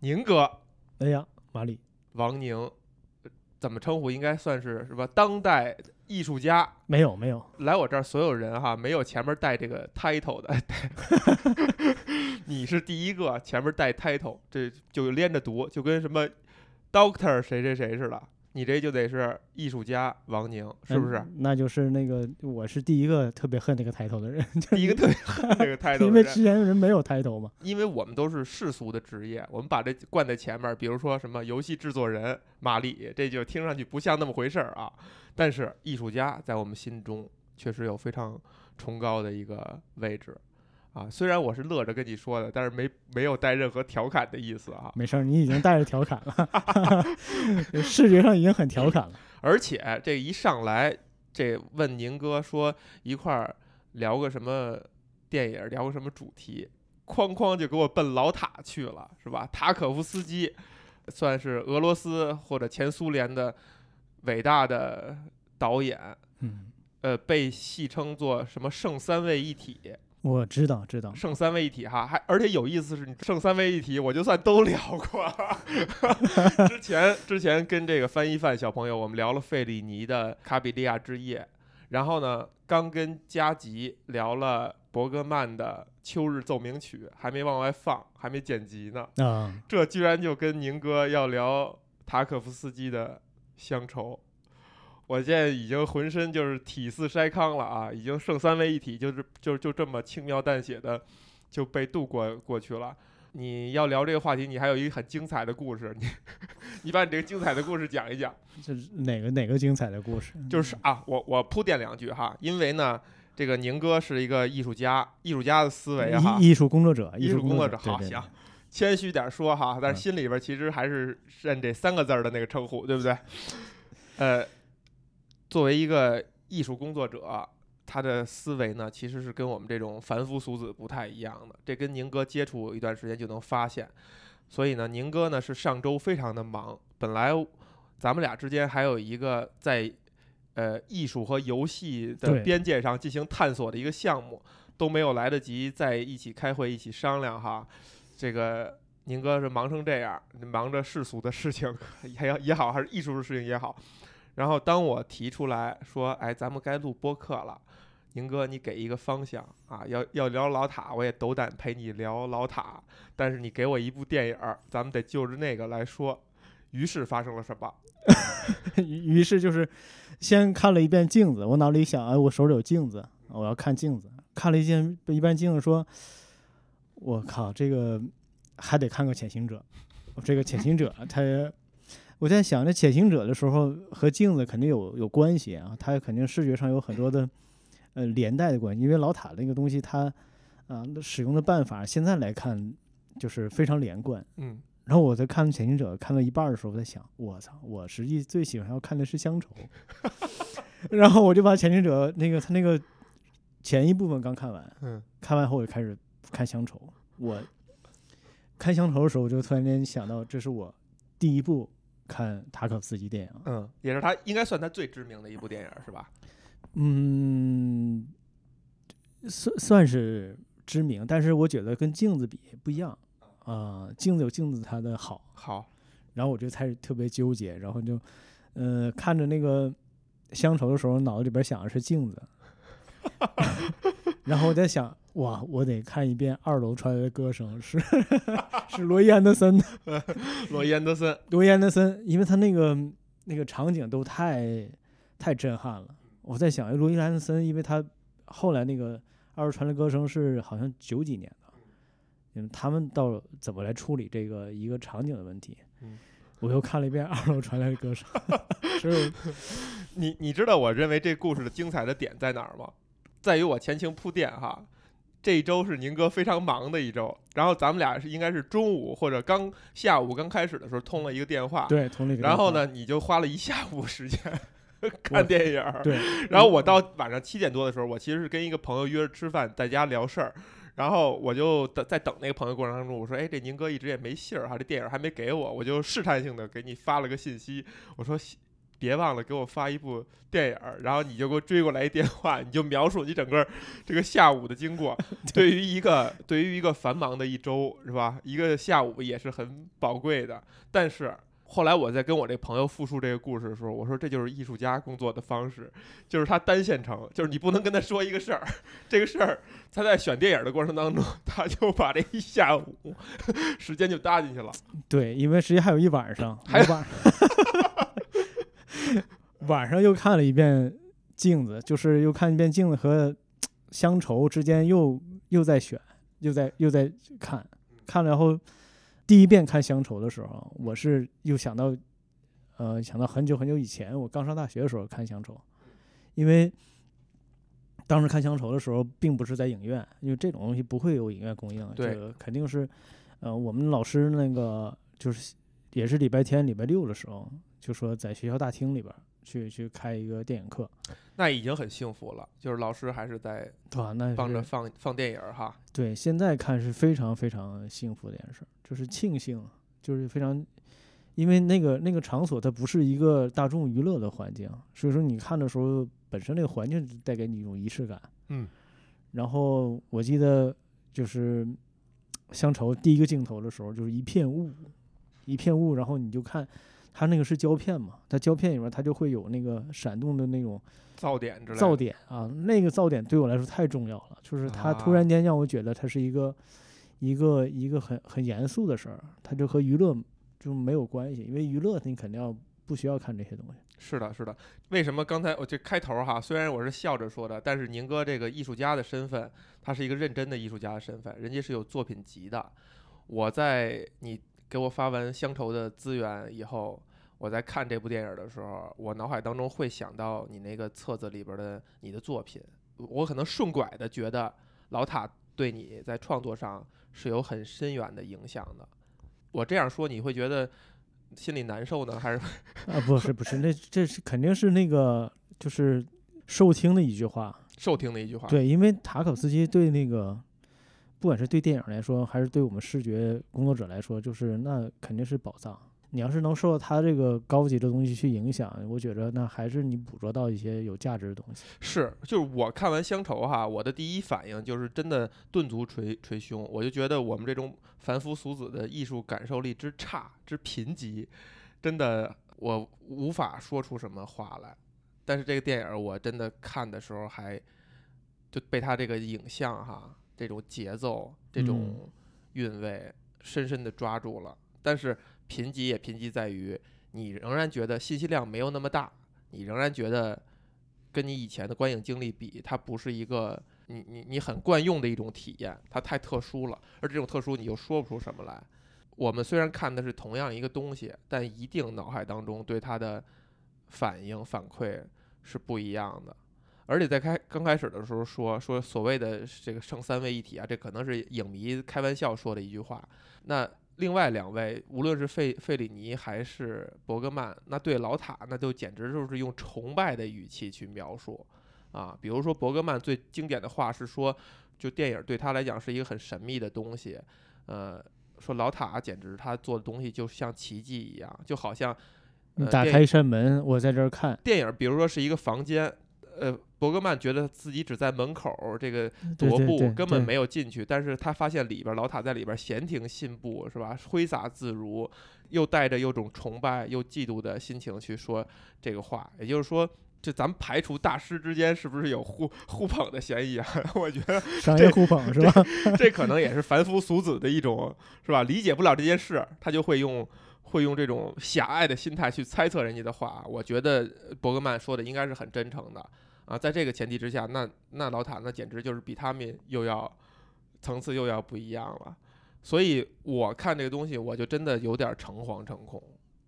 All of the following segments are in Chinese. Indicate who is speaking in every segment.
Speaker 1: 宁哥，
Speaker 2: 哎呀，马里，
Speaker 1: 王宁，呃怎么称呼？应该算是是吧？当代艺术家。
Speaker 2: 没有没有，
Speaker 1: 来我这儿，所有人哈，没有前面带这个 title 的，你是第一个前面带 title，这就连着读，就跟什么 doctor 谁谁谁似的。你这就得是艺术家王宁，是不是？
Speaker 2: 嗯那就是那个，我是第一个特别恨那个抬头的人，
Speaker 1: 第一个特别恨这个 title，
Speaker 2: 因为之前人没有抬头嘛。
Speaker 1: 因为我们都是世俗的职业，我们把这冠在前面，比如说什么游戏制作人马里，这就听上去不像那么回事儿啊。但是艺术家在我们心中确实有非常崇高的一个位置啊。虽然我是乐着跟你说的，但是没没有带任何调侃的意思啊。
Speaker 2: 没事儿，你已经带着调侃了，视觉上已经很调侃了。
Speaker 1: 而且这一上来，这问宁哥说一块儿聊个什么电影，聊个什么主题，哐哐就给我奔老塔去了，是吧？塔可夫斯基算是俄罗斯或者前苏联的伟大的导演，
Speaker 2: 嗯，
Speaker 1: 呃，被戏称作什么圣三位一体，
Speaker 2: 我知道知道，
Speaker 1: 剩三位一体哈，还而且有意思是你圣三位一体，我就算都聊过。之前之前跟这个翻译范小朋友，我们聊了费里尼的《卡比利亚之夜》，然后呢，刚跟加吉聊了伯格曼的《秋日奏鸣曲》，还没往外放，还没剪辑呢。
Speaker 2: 啊、
Speaker 1: 这居然就跟宁哥要聊塔可夫斯基的乡愁。我现在已经浑身就是体似筛糠了啊，已经剩三位一体，就是就就这么轻描淡写的就被度过过去了。你要聊这个话题，你还有一个很精彩的故事，你 你把你这个精彩的故事讲一讲。
Speaker 2: 这是哪个哪个精彩的故事？
Speaker 1: 就是啊，我我铺垫两句哈，因为呢，这个宁哥是一个艺术家，艺术家的思维哈，
Speaker 2: 艺艺术工作者，
Speaker 1: 艺术工作者，好
Speaker 2: 对对
Speaker 1: 行，谦虚点说哈，但
Speaker 2: 嗯
Speaker 1: 是心里边其实还是认这三个字儿的那个称呼，对不对？呃，作为一个艺术工作者，他的思维呢，其实是跟我们这种凡夫俗子不太一样的。这跟宁哥接触一段时间就能发现。所以呢，宁哥呢是上周非常的忙，本来咱们俩之间还有一个在呃艺术和游戏的边界上进行探索的一个项目，都没有来得及在一起开会、一起商量哈。这个宁哥是忙成这样，忙着世俗的事情 也要也好，还是艺术的事情也好。然后当我提出来说，哎，咱们该录播客了，宁哥你给一个方向啊，要要聊老塔，我也斗胆陪你聊老塔，但是你给我一部电影儿，咱们得就着那个来说。于是发生了什么？
Speaker 2: 于于是就是先看了一遍镜子，我脑里想，哎，我手里有镜子，我要看镜子。看了一件一遍镜子，说，我靠，这个还得看个潜行者。这个潜行者，他，我在想，这潜行者的时候和镜子肯定有有关系啊，它肯定视觉上有很多的呃连带的关系，因为老塔那个东西它啊、使用的办法，现在来看就是非常连贯。
Speaker 1: 嗯，
Speaker 2: 然后我在看《潜行者》看到一半的时候，我在想，我操，我实际最喜欢要看的是乡愁。然后我就把《潜行者》那个他那个前一部分刚看完，
Speaker 1: 嗯，
Speaker 2: 看完后我就开始看乡愁。我看乡愁的时候，我就突然间想到，这是我第一部看塔可夫斯基电影。
Speaker 1: 嗯，也是他应该算他最知名的一部电影是吧？
Speaker 2: 嗯，算算是知名，但是我觉得跟镜子比不一样啊、镜子有镜子它的好。
Speaker 1: 好，
Speaker 2: 然后我就开始特别纠结，然后就，呃，看着那个乡愁的时候，脑子里边想的是镜子，然后我在想，哇，我得看一遍二楼传来的歌声，是 是罗伊安德森的，
Speaker 1: 罗伊安德森，
Speaker 2: 罗伊安德森，因为他那个那个场景都太太震撼了。我在想，哎罗伊安德森，因为他后来那个二楼传来的歌声是好像九几年的，嗯，他们到怎么来处理这个一个场景的问题？
Speaker 1: 嗯
Speaker 2: 我又看了一遍二楼传来的歌声，所以我
Speaker 1: 你你知道我认为这故事的精彩的点在哪儿吗？在于我前情铺垫哈。这一周是宁哥非常忙的一周，然后咱们俩是应该是中午或者刚下午刚开始的时候通了一个电话，
Speaker 2: 对
Speaker 1: 然后？呢，你就花了一下午时间 看电影，
Speaker 2: 对，
Speaker 1: 然后我到晚上七点多的时候，我其实是跟一个朋友约着吃饭，在家聊事儿，然后我就等在等那个朋友过程当中，我说，哎，这宁哥一直也没信儿哈，这电影还没给我，我就试探性的给你发了个信息，我说别忘了给我发一部电影儿，然后你就给我追过来一电话，你就描述你整个这个下午的经过。对于一个对于一个繁忙的一周是吧，一个下午也是很宝贵的。但是后来我在跟我这朋友复述这个故事的时候，我说这就是艺术家工作的方式，就是他单线程，就是你不能跟他说一个事儿，这个事儿他在选电影的过程当中，他就把这一下午时间就搭进去了。
Speaker 2: 对，因为实际还有一晚上，
Speaker 1: 还有
Speaker 2: 晚 晚上又看了一遍镜子，就是又看一遍镜子和乡愁之间又又在选，又在又在看，看了然后第一遍看乡愁的时候，我是又想到，呃，想到很久很久以前我刚上大学的时候看乡愁，因为当时看乡愁的时候并不是在影院，因为这种东西不会有影院供应，
Speaker 1: 对。
Speaker 2: 这个肯定是，呃，我们老师那个就是也是礼拜天、礼拜六的时候，就说在学校大厅里边儿去去开一个电影课，
Speaker 1: 那已经很幸福了，就是老师还是在
Speaker 2: 对
Speaker 1: 帮着
Speaker 2: 是
Speaker 1: 放放电影儿哈。
Speaker 2: 对，现在看是非常非常幸福的一件事儿，就是庆幸，就是非常，因为那个那个场所它不是一个大众娱乐的环境，所以说你看的时候本身那个环境带给你一种仪式感。
Speaker 1: 嗯，
Speaker 2: 然后我记得就是乡愁第一个镜头的时候，就是一片雾，一片雾，然后你就看它那个是胶片嘛，它胶片里面它就会有那个闪动的那种
Speaker 1: 噪点之类的。
Speaker 2: 噪点啊，那个噪点对我来说太重要了，就是它突
Speaker 1: 啊
Speaker 2: 然间让我觉得它是一个一个一个很很严肃的事儿，它就和娱乐就没有关系，因为娱乐你肯定要不需要看这些东西。
Speaker 1: 是的，是的。为什么刚才我这开头哈，虽然我是笑着说的，但是宁哥这个艺术家的身份，他是一个认真的艺术家的身份，人家是有作品集的。我在你给我发完乡愁的资源以后，我在看这部电影的时候，我脑海当中会想到你那个册子里边的你的作品，我可能顺拐的觉得老塔对你在创作上是有很深远的影响的。我这样说你会觉得心里难受呢，还是
Speaker 2: 啊，不是不是，那这是肯定是那个就是受听的一句话，
Speaker 1: 受听的一句话？
Speaker 2: 对，因为塔可夫斯基对那个，不管是对电影来说，还是对我们视觉工作者来说，就是那肯定是宝藏。你要是能受到他这个高级的东西去影响，我觉着那还是你捕捉到一些有价值的东西。
Speaker 1: 是，就是我看完《乡愁》哈，我的第一反应就是真的顿足捶捶胸，我就觉得我们这种凡夫俗子的艺术感受力之差之贫瘠，真的我无法说出什么话来。但是这个电影儿我真的看的时候还就被他这个影像哈，这种节奏、这种韵味深深的抓住了。但是贫瘠也贫瘠在于，你仍然觉得信息量没有那么大，你仍然觉得跟你以前的观影经历比，它不是一个你你你很惯用的一种体验，它太特殊了，而这种特殊你又说不出什么来。我们虽然看的是同样一个东西，但一定脑海当中对它的反应反馈是不一样的。而且在开刚开始的时候说说所谓的这个剩三位一体啊，这可能是影迷开玩笑说的一句话。那另外两位，无论是费费里尼还是伯格曼，那对老塔那就简直就是用崇拜的语气去描述啊。比如说伯格曼最经典的话是说，就电影对他来讲是一个很神秘的东西，呃，说老塔简直他做的东西就像奇迹一样，就好像呃
Speaker 2: 你打开一扇门，我在这儿看，
Speaker 1: 电影，比如说是一个房间，呃，伯格曼觉得自己只在门口儿这个踱步，根本没有进去，但是他发现里边儿老塔在里边儿闲庭信步，是吧？挥洒自如，又带着有种崇拜又嫉妒的心情去说这个话，也就是说。这咱们排除大师之间是不是有互互捧的嫌疑啊？我觉得
Speaker 2: 商业互捧是吧？
Speaker 1: 这可能也是凡夫俗子的一种，是吧？理解不了这件事，他就会用会用这种狭隘的心态去猜测人家的话。我觉得伯格曼说的应该是很真诚的啊。在这个前提之下，那那老塔那简直就是比他们又要层次又要不一样了。所以我看这个东西，我就真的有点诚惶诚恐。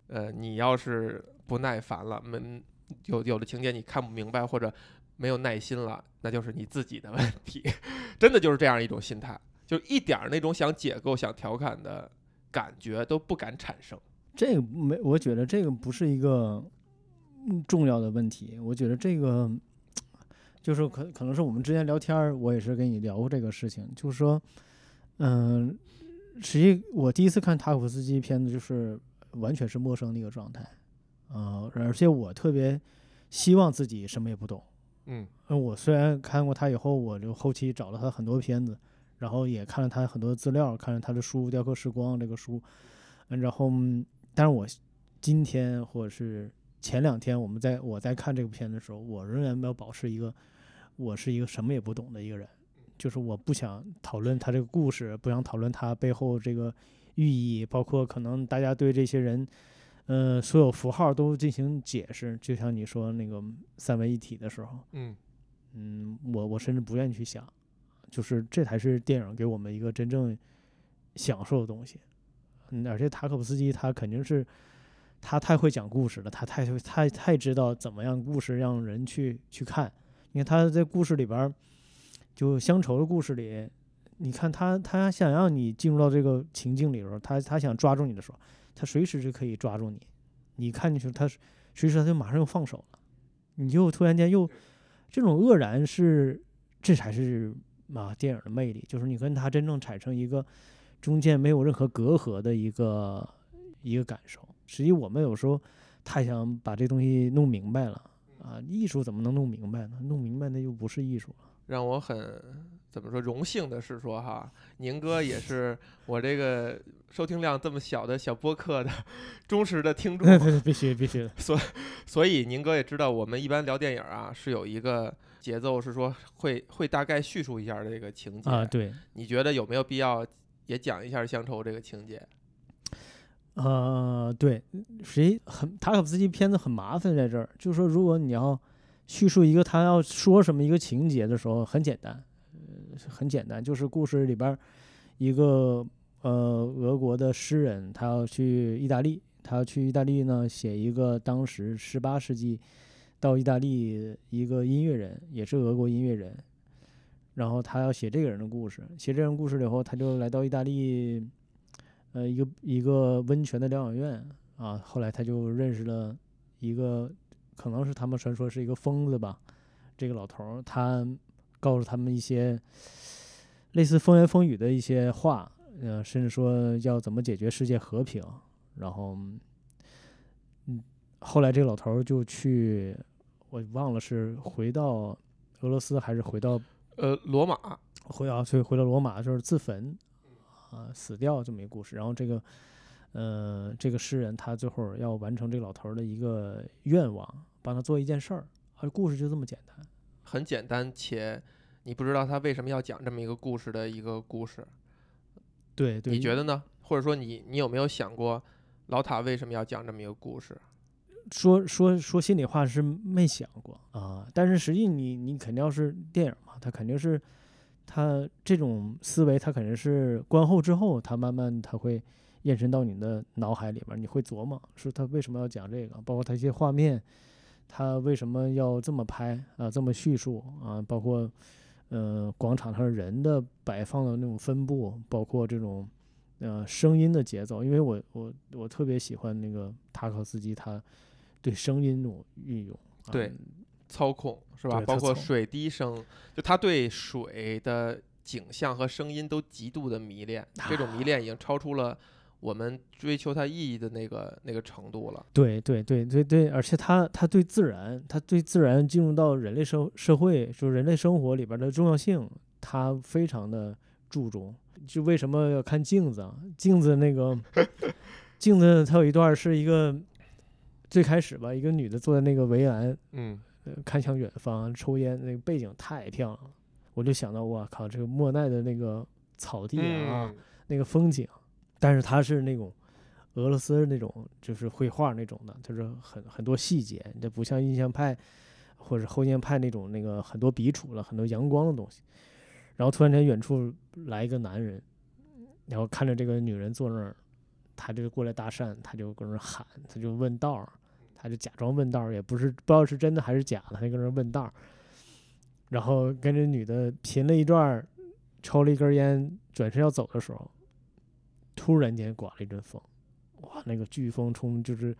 Speaker 1: 呃，你要是不耐烦了，没有有的情节你看不明白或者没有耐心了，那就是你自己的问题。真的就是这样一种心态，就一点那种想解构、想调侃的感觉都不敢产生。
Speaker 2: 这个没，我觉得这个不是一个重要的问题。我觉得这个就是可可能是我们之前聊天儿，我也是跟你聊过这个事情，就是说，嗯、实际我第一次看塔可夫斯基片子，就是完全是陌生的一个状态呃，而且我特别希望自己什么也不懂。
Speaker 1: 嗯
Speaker 2: 呃，我虽然看过他以后，我就后期找了他很多片子，然后也看了他很多资料，看了他的书《雕刻时光》这个书，嗯然后，嗯但是我今天或者是前两天我们在我在看这部片的时候，我仍然要保持一个我是一个什么也不懂的一个人，就是我不想讨论他这个故事，不想讨论他背后这个寓意，包括可能大家对这些人。呃，所有符号都进行解释，就像你说那个三位一体的时候，
Speaker 1: 嗯
Speaker 2: 嗯，我我甚至不愿意去想，就是这才是电影给我们一个真正享受的东西。嗯，而且塔可夫斯基他肯定是他太会讲故事了，他太太太知道怎么样故事让人去去看。你看他在故事里边，就乡愁的故事里，你看他他想让你进入到这个情境里边儿，他他想抓住你的时候，他随时就可以抓住你。你看进去，他随时他就马上又放手了，你就突然间又这种愕然是，这才是啊电影的魅力，就是你跟他真正产生一个中间没有任何隔阂的一个一个感受。实际我们有时候太想把这东西弄明白了啊，艺术怎么能弄明白呢？弄明白那就不是艺术了。
Speaker 1: 让我很怎么说荣幸的是说哈，宁哥也是 我这个收听量这么小的小播客的忠实的听众，
Speaker 2: 对对，必须必须的。
Speaker 1: 所以宁哥也知道，我们一般聊电影啊是有一个节奏，是说会会大概叙述一下这个情节
Speaker 2: 啊，对，
Speaker 1: 你觉得有没有必要也讲一下乡愁这个情节？
Speaker 2: 呃，对，谁很塔可夫斯基片子很麻烦在这儿，就是说如果你要叙述一个他要说什么一个情节的时候，很简单，呃，很简单，就是故事里边一个呃俄国的诗人，他要去意大利，他要去意大利呢写一个当时十八世纪到意大利一个音乐人，也是俄国音乐人，然后他要写这个人的故事，写这个人故事了以后，他就来到意大利。呃，一个一个温泉的疗养院啊，后来他就认识了一个，可能是他们传说是一个疯子吧。这个老头儿他告诉他们一些类似风言风语的一些话，呃，甚至说要怎么解决世界和平。然后，嗯，后来这个老头儿就去，我忘了是回到俄罗斯还是回到
Speaker 1: 呃，罗马，
Speaker 2: 回啊，所以回到罗马就是自焚。啊，死掉这么一个故事。然后这个，呃，这个诗人他最后要完成这个老头儿的一个愿望，帮他做一件事儿。而故事就这么简单。
Speaker 1: 很简单且你不知道他为什么要讲这么一个故事的一个故事，
Speaker 2: 对对，
Speaker 1: 你觉得呢？或者说你你有没有想过老塔为什么要讲这么一个故事？
Speaker 2: 说说说心里话是没想过啊，但是实际你你肯定要是电影嘛，他肯定是他这种思维，他肯定是观后之后，他慢慢他会延伸到你的脑海里面，你会琢磨说他为什么要讲这个，包括他一些画面，他为什么要这么拍啊，这么叙述啊，包括呃广场上人的摆放的那种分布，包括这种呃声音的节奏，因为我我我特别喜欢那个塔可斯基他对声音那种运用，啊
Speaker 1: 对操控是吧？包括水滴声，就他对水的景象和声音都极度的迷恋，这种迷恋已经超出了我们追求它意义的那个那个程度了。
Speaker 2: 对对对对对，而且他他对自然，他对自然进入到人类社社会，就是人类生活里边的重要性，他非常的注重。就为什么要看镜子啊？镜子那个 镜子，它有一段是一个最开始吧，一个女的坐在那个围栏，
Speaker 1: 嗯，
Speaker 2: 呃，看向远方抽烟，那个背景太漂亮了，我就想到，我靠，这个莫奈的那个草地啊，
Speaker 1: 嗯。
Speaker 2: 那个风景，但是它是那种俄罗斯那种就是绘画那种的，就是很很多细节，这不像印象派或者后印象派那种那个很多笔触了，很多阳光的东西。然后突然间远处来一个男人，然后看着这个女人坐那儿，他就过来搭讪，他就搁那儿喊，他就问道儿，他就假装问道，也不是不知道是真的还是假的，他就搁那问道，然后跟这女的贫了一段，抽了一根烟，转身要走的时候，突然间刮了一阵风，哇，那个飓风冲就是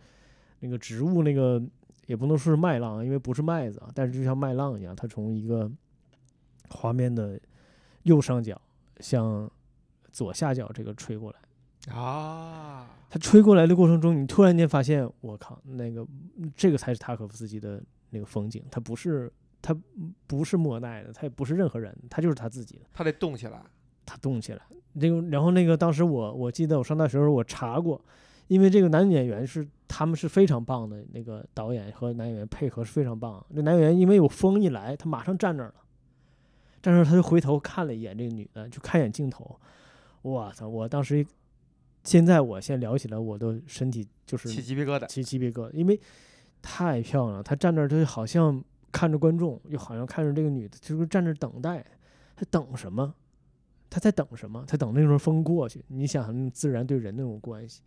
Speaker 2: 那个植物那个也不能说是麦浪，因为不是麦子啊，但是就像麦浪一样，它从一个画面的右上角向左下角这个吹过来，
Speaker 1: 啊，
Speaker 2: 他吹过来的过程中，你突然间发现，我靠，那个这个才是塔可夫斯基的那个风景，他不是他不是莫奈的，他也不是任何人，他就是他自己的，
Speaker 1: 他得动起来。
Speaker 2: 他动起来。那个，然后那个当时我我记得我上大学的时候我查过，因为这个男演员是他们是非常棒的，那个导演和男演员配合是非常棒。那男演员因为有风一来，他马上站那儿了，站那儿他就回头看了一眼这个女的，就看一眼镜头，我操！我当时现在我现在聊起来，我的身体就是
Speaker 1: 起鸡皮疙瘩。
Speaker 2: 起鸡皮疙瘩，因为太漂亮了。她站那儿，她就好像看着观众，又好像看着这个女的，就是站那儿等待。她等什么？她在等什么？她等那阵风过去。你想想，自然对人那种关系。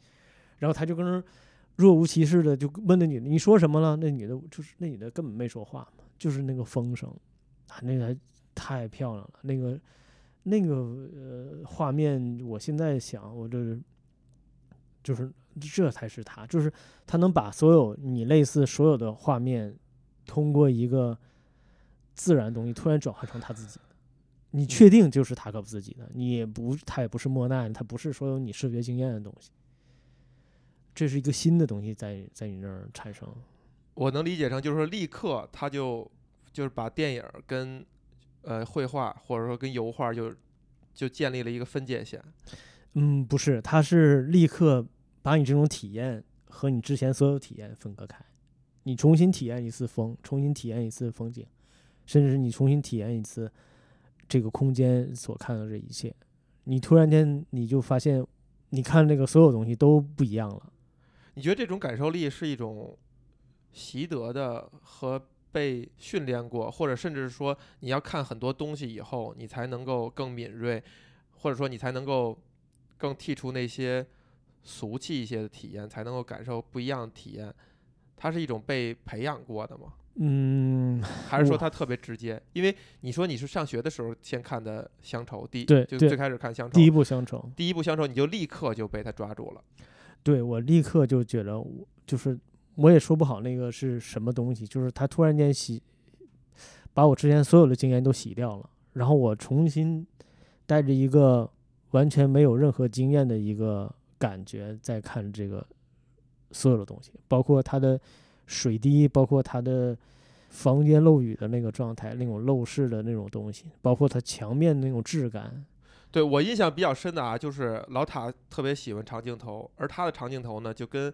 Speaker 2: 然后她就跟那儿若无其事的就问那女的：“你说什么了？”那女的就是那女的根本没说话嘛，就是那个风声啊，那个太漂亮了。那个那个呃画面，我现在想，我这就是这才是他，就是他能把所有你类似所有的画面，通过一个自然东西突然转换成他自己的，你确定就是塔可夫斯基的，你也不他也不是莫奈，他不是说有你视觉经验的东西，这是一个新的东西在在你那儿产生。
Speaker 1: 我能理解成就是说，立刻他就就是把电影跟呃绘画或者说跟油画就就建立了一个分界线。
Speaker 2: 嗯，不是，他是立刻把你这种体验和你之前所有体验分割开，你重新体验一次风，重新体验一次风景，甚至是你重新体验一次这个空间所看到这一切，你突然间你就发现，你看这个所有东西都不一样了。
Speaker 1: 你觉得这种感受力是一种习得的和被训练过，或者甚至是说你要看很多东西以后，你才能够更敏锐，或者说你才能够更剔除那些俗气一些的体验，才能够感受不一样的体验。它是一种被培养过的吗？
Speaker 2: 嗯，
Speaker 1: 还是说它特别直接？因为你说你是上学的时候先看的乡愁，第
Speaker 2: 对对
Speaker 1: 就最开始看乡愁，
Speaker 2: 第一部乡愁，
Speaker 1: 第一部乡愁，你就立刻就被他抓住了。
Speaker 2: 对我立刻就觉得我就是我也说不好那个是什么东西，就是他突然间洗，把我之前所有的经验都洗掉了，然后我重新带着一个完全没有任何经验的一个感觉在看这个所有的东西，包括它的水滴，包括它的房间漏雨的那个状态，那种漏视的那种东西，包括它墙面的那种质感，
Speaker 1: 对我印象比较深的啊，就是老塔特别喜欢长镜头，而他的长镜头呢，就跟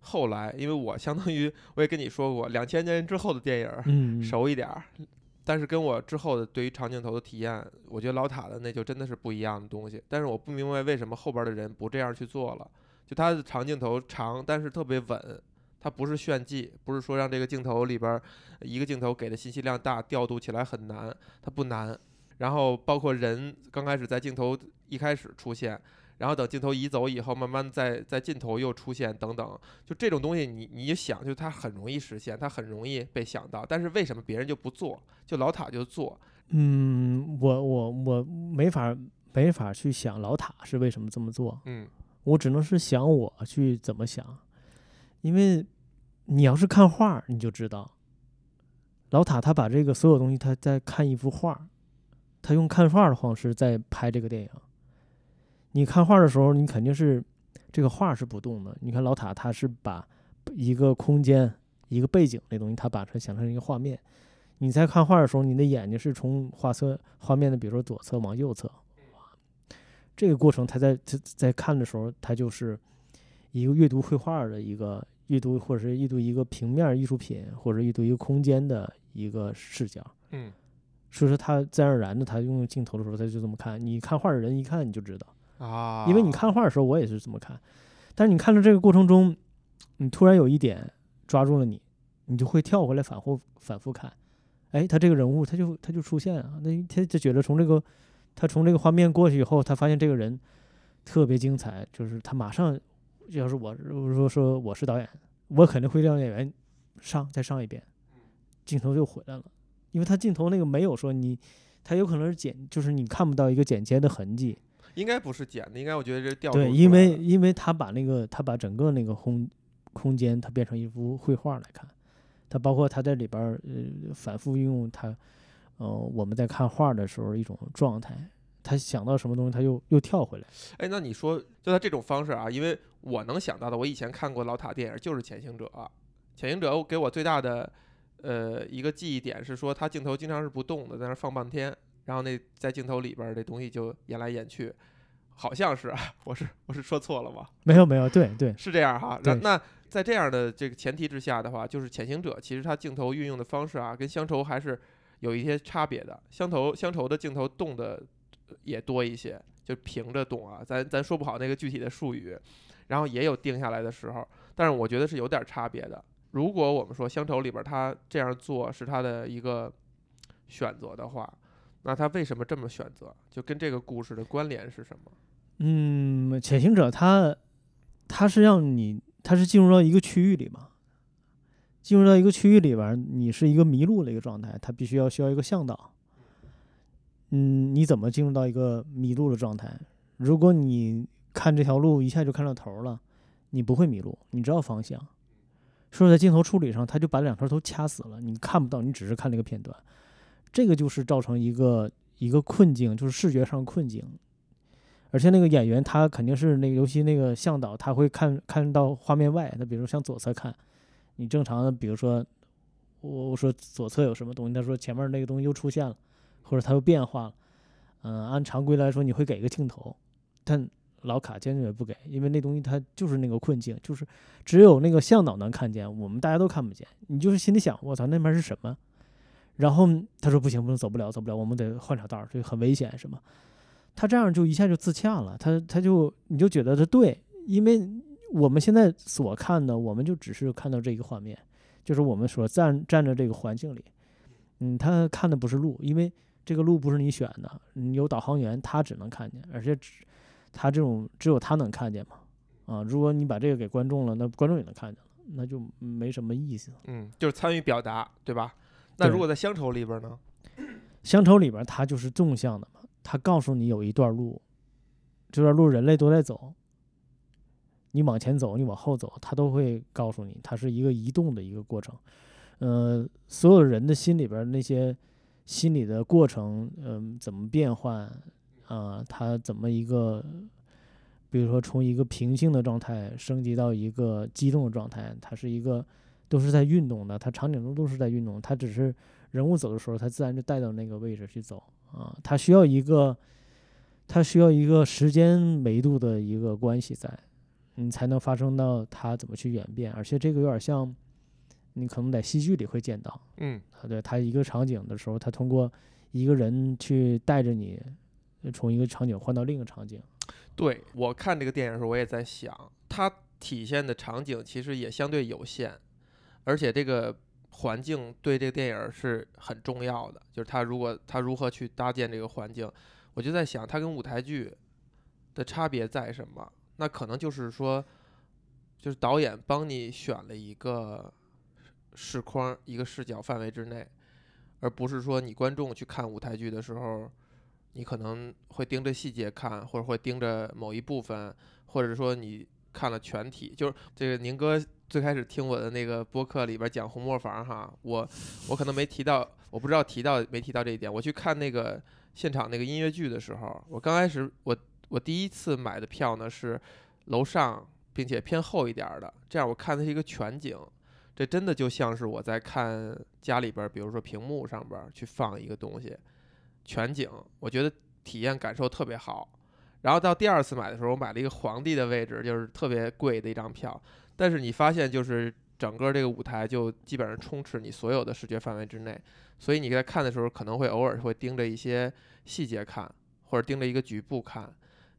Speaker 1: 后来，因为我相当于我也跟你说过，两千年之后的电影
Speaker 2: 嗯，
Speaker 1: 熟一点儿，但是跟我之后的对于长镜头的体验，我觉得老塔的那就真的是不一样的东西。但是我不明白为什么后边的人不这样去做了，就他的长镜头长，但是特别稳。它不是炫技，不是说让这个镜头里边一个镜头给的信息量大，调度起来很难，它不难。然后包括人刚开始在镜头一开始出现，然后等镜头移走以后，慢慢在在镜头又出现等等，就这种东西你你一想，就它很容易实现，它很容易被想到。但是为什么别人就不做？就老塔就做，
Speaker 2: 嗯，我我我没法没法去想老塔是为什么这么做，
Speaker 1: 嗯
Speaker 2: 我只能是想我去怎么想，因为你要是看画儿，你就知道，老塔他把这个所有东西，他在看一幅画儿，他用看画儿的方式在拍这个电影。你看画儿的时候，你肯定是这个画儿是不动的。你看老塔他是把一个空间、一个背景那东西，他把它想成一个画面。你在看画儿的时候，你的眼睛是从画侧画面的，比如说左侧往右侧，这个过程，他在在在看的时候，他就是一个阅读绘画的一个阅读，或者是阅读一个平面艺术品，或者阅读一个空间的一个视角。
Speaker 1: 嗯
Speaker 2: 所以说，他自然而然的，他用镜头的时候，他就这么看。你看画的人一看你就知道，
Speaker 1: 啊，
Speaker 2: 因为你看画的时候，我也是这么看。但是你看到这个过程中，你突然有一点抓住了你，你就会跳回来反复反复看。哎，他这个人物他就他就出现啊，那他就觉得从这个他从这个画面过去以后，他发现这个人特别精彩，就是他马上要是我如果说说我是导演，我肯定会让演员上再上一遍，镜头就回来了，因为他镜头那个没有说你，他有可能是剪，就是你看不到一个剪接的痕迹，
Speaker 1: 应该不是剪的，应该我觉得这调度
Speaker 2: 对，
Speaker 1: 出
Speaker 2: 因为因为他把那个他把整个那个空空间，它变成一幅绘画来看，它包括他在里边儿呃反复运用他，呃我们在看画的时候一种状态，他想到什么东西，他又又跳回来。
Speaker 1: 哎，那你说就他这种方式啊，因为我能想到的，我以前看过老塔电影就是《潜行者》，《潜行者》给我最大的呃一个记忆点是说，他镜头经常是不动的，在那儿放半天，然后那在镜头里边儿这东西就演来演去，好像是啊，我是我是说错了吗？
Speaker 2: 没有没有，对对，
Speaker 1: 是这样哈。那那在这样的这个前提之下的话，就是潜行者其实它镜头运用的方式啊，跟乡愁还是有一些差别的。乡愁乡愁的镜头动的也多一些，就平着动啊，咱咱说不好那个具体的术语，然后也有定下来的时候，但是我觉得是有点差别的。如果我们说乡愁里边他这样做是他的一个选择的话，那他为什么这么选择？就跟这个故事的关联是什么？
Speaker 2: 嗯，潜行者他他是让你他是进入到一个区域里嘛，进入到一个区域里边，你是一个迷路的一个状态，他必须要需要一个向导。嗯，你怎么进入到一个迷路的状态？如果你看这条路一下就看到头了，你不会迷路，你知道方向。说在镜头处理上，他就把两头都掐死了，你看不到，你只是看那个片段，这个就是造成一个一个困境，就是视觉上困境。而且那个演员他肯定是那个，尤其那个向导，他会看看到画面外。他比如向左侧看，你正常的，比如说我我说左侧有什么东西，他说前面那个东西又出现了，或者它又变化了。嗯、按常规来说，你会给一个镜头，但老卡坚决不给，因为那东西它就是那个困境，就是只有那个向导能看见，我们大家都看不见。你就是心里想，我操，那边是什么？然后他说不行，不能走不了，走不了，我们得换条道儿，这很危险，什么？他这样就一下就自洽了，他他就你就觉得他对，因为我们现在所看的，我们就只是看到这个画面，就是我们所站站着这个环境里，嗯，他看的不是路，因为这个路不是你选的，你有导航员，他只能看见，而且只他这种只有他能看见嘛，啊，如果你把这个给观众了，那观众也能看见了，那就没什么意思。
Speaker 1: 嗯，就是参与表达，对吧？那如果在乡愁里边呢？
Speaker 2: 乡愁里边儿它就是纵向的嘛，它告诉你有一段路，这段路人类都在走，你往前走，你往后走，它都会告诉你，它是一个移动的一个过程。呃，所有人的心里边儿那些心理的过程，嗯、怎么变换啊、它怎么一个，比如说从一个平静的状态升级到一个激动的状态，它是一个都是在运动的，它场景中都是在运动，它只是人物走的时候，它自然就带到那个位置去走啊。它需要一个，它需要一个时间维度的一个关系在，你才能发生到它怎么去演变。而且这个有点像，你可能在戏剧里会见到，
Speaker 1: 嗯
Speaker 2: 啊，对，它一个场景的时候，它通过一个人去带着你，呃从一个场景换到另一个场景。
Speaker 1: 对我看这个电影的时候，我也在想，它体现的场景其实也相对有限，而且这个环境对这个电影是很重要的。就是他如果他如何去搭建这个环境，我就在想，它跟舞台剧的差别在什么？那可能就是说，就是导演帮你选了一个视框，一个视角范围之内，而不是说你观众去看舞台剧的时候。你可能会盯着细节看，或者会盯着某一部分，或者说你看了全体。就是这个宁哥最开始听我的那个播客里边讲红磨坊哈，我我可能没提到，我不知道提到没提到这一点。我去看那个现场那个音乐剧的时候，我刚开始我我第一次买的票呢是楼上，并且偏后一点的，这样我看的是一个全景。这真的就像是我在看家里边，比如说屏幕上边去放一个东西，全景，我觉得体验感受特别好。然后到第二次买的时候，我买了一个皇帝的位置，就是特别贵的一张票。但是你发现，就是整个这个舞台就基本上充斥你所有的视觉范围之内，所以你在看的时候，可能会偶尔会盯着一些细节看，或者盯着一个局部看，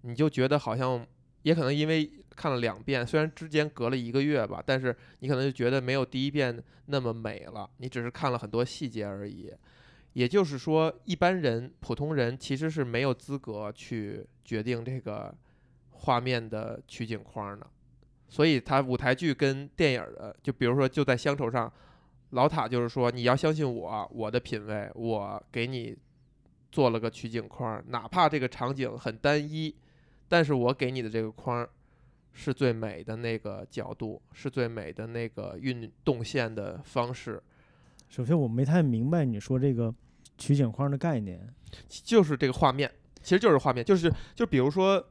Speaker 1: 你就觉得好像，也可能因为看了两遍，虽然之间隔了一个月吧，但是你可能就觉得没有第一遍那么美了，你只是看了很多细节而已。也就是说，一般人、普通人其实是没有资格去决定这个画面的取景框的。所以，他舞台剧跟电影儿的，就比如说就在乡愁上，老塔就是说，你要相信我，我的品味，我给你做了个取景框，哪怕这个场景很单一，但是我给你的这个框是最美的那个角度，是最美的那个运动线的方式。
Speaker 2: 首先，我没太明白你说这个取景框的概念。
Speaker 1: 就是这个画面，其实就是画面，就是就比如说，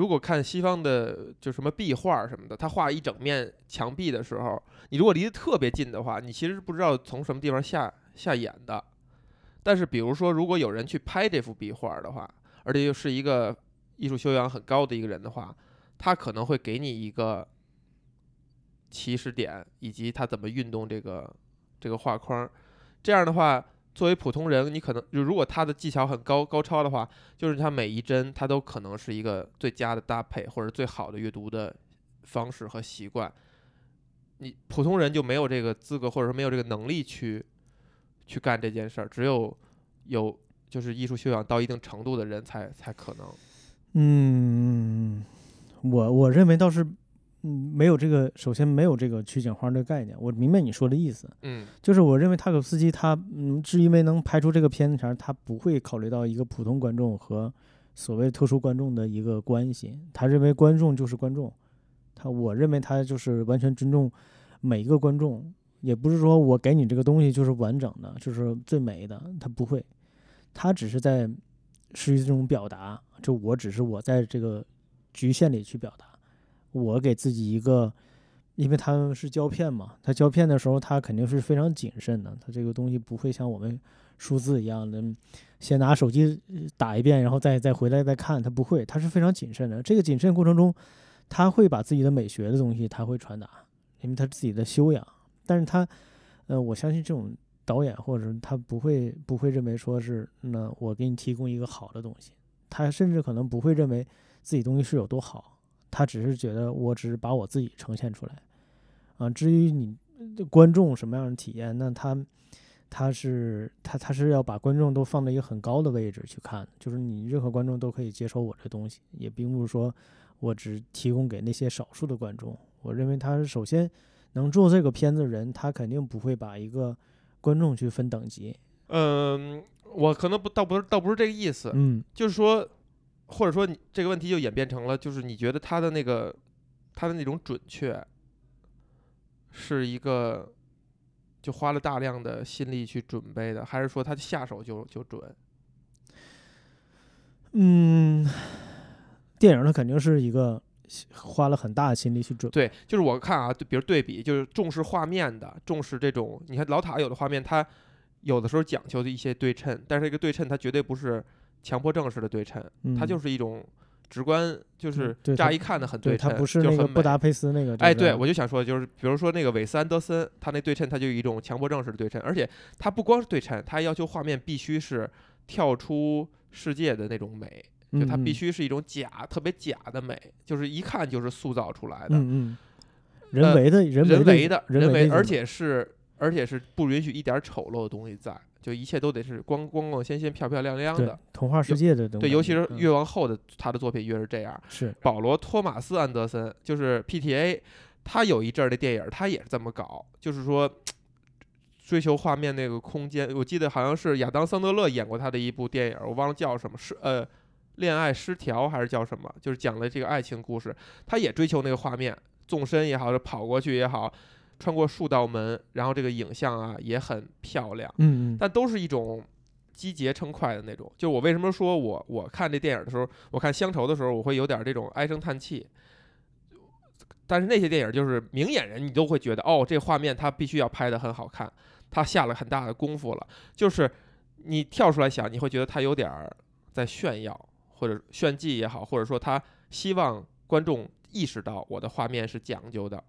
Speaker 1: 如果看西方的就什么壁画什么的，他画一整面墙壁的时候，你如果离得特别近的话，你其实不知道从什么地方下下眼的。但是比如说，如果有人去拍这幅壁画的话，而且又是一个艺术修养很高的一个人的话，他可能会给你一个起始点，以及他怎么运动这个这个画框。这样的话，作为普通人，你可能就如果他的技巧很高高超的话，就是他每一帧他都可能是一个最佳的搭配或者最好的阅读的方式和习惯。你普通人就没有这个资格，或者说没有这个能力去去干这件事儿，只有有就是艺术修养到一定程度的人才才可能。
Speaker 2: 嗯，我我认为倒是，嗯，没有这个，首先没有这个取景花的概念。我明白你说的意思，
Speaker 1: 嗯
Speaker 2: 就是我认为塔可夫斯基他，嗯，至于没能拍出这个片子前儿，他不会考虑到一个普通观众和所谓特殊观众的一个关系。他认为观众就是观众，他我认为他就是完全尊重每一个观众，也不是说我给你这个东西就是完整的，就是最美的，他不会，他只是在是一种表达，就我只是我在这个局限里去表达，我给自己一个。因为他们是胶片嘛，他胶片的时候，他肯定是非常谨慎的，他这个东西不会像我们数字一样的，先拿手机打一遍，然后再再回来再看，他不会，他是非常谨慎的。这个谨慎过程中，他会把自己的美学的东西他会传达，因为他自己的修养，但是他，呃，我相信这种导演或者他不会不会认为说是那我给你提供一个好的东西，他甚至可能不会认为自己东西是有多好，他只是觉得我只是把我自己呈现出来。啊，至于你呃观众什么样的体验，那他他是他他是要把观众都放在一个很高的位置去看，就是你任何观众都可以接受我这东西，也并不是说我只提供给那些少数的观众。我认为他是首先能做这个片子的人，他肯定不会把一个观众去分等级。
Speaker 1: 嗯，我可能不倒不是倒不是这个意思，
Speaker 2: 嗯
Speaker 1: 就是说，或者说你这个问题就演变成了，就是你觉得他的那个他的那种准确，是一个就花了大量的心力去准备的，还是说他下手就就准？
Speaker 2: 嗯，电影它肯定是一个花了很大的心力去准备。
Speaker 1: 对，就是我看啊，就比如对比，就是重视画面的，重视这种，你看老塔有的画面，它有的时候讲究的一些对称，但是这个对称它绝对不是强迫症式的对称，它
Speaker 2: 嗯
Speaker 1: 就是一种直观，就是乍一看的很
Speaker 2: 对，
Speaker 1: 称，
Speaker 2: 它不是
Speaker 1: 就很美。
Speaker 2: 那个布达佩斯那个。
Speaker 1: 哎，对，我就想说，就是比如说那个韦斯安德森，他那对称，他就有一种强迫症式的对称，而且他不光是对称，他还要求画面必须是跳出世界的那种美，就它必
Speaker 2: 嗯
Speaker 1: 须是一种假、特别假的美，就是一看就是塑造出来的，
Speaker 2: 嗯嗯，人为的人
Speaker 1: 人
Speaker 2: 为
Speaker 1: 的、
Speaker 2: 人
Speaker 1: 为，而
Speaker 2: 的而
Speaker 1: 且是而且是不允许一点儿丑陋的东西在，就一切都得是光光光鲜鲜、漂漂亮亮的。
Speaker 2: 童话世界的东西。
Speaker 1: 对，尤其是
Speaker 2: 嗯
Speaker 1: 越往后的他的作品越是这样。
Speaker 2: 是
Speaker 1: 保罗·托马斯·安德森，就是 PTA，他有一阵儿的电影，他也是这么搞，就是说追求画面那个空间。我记得好像是亚当·桑德勒演过他的一部电影，我忘了叫什么，是呃，恋爱失调还是叫什么？就是讲了这个爱情故事，他也追求那个画面，纵深也好，跑过去也好，穿过数道门，然后这个影像啊也很漂亮。
Speaker 2: 嗯嗯
Speaker 1: 但都是一种击节称快的那种。就我为什么说我我看这电影的时候，我看乡愁的时候，我会有点这种唉声叹气。但是那些电影就是明眼人，你都会觉得哦，这画面他必须要拍得很好看，他下了很大的功夫了。就是你跳出来想，你会觉得他有点儿在炫耀，或者炫技也好，或者说他希望观众意识到我的画面是讲究的，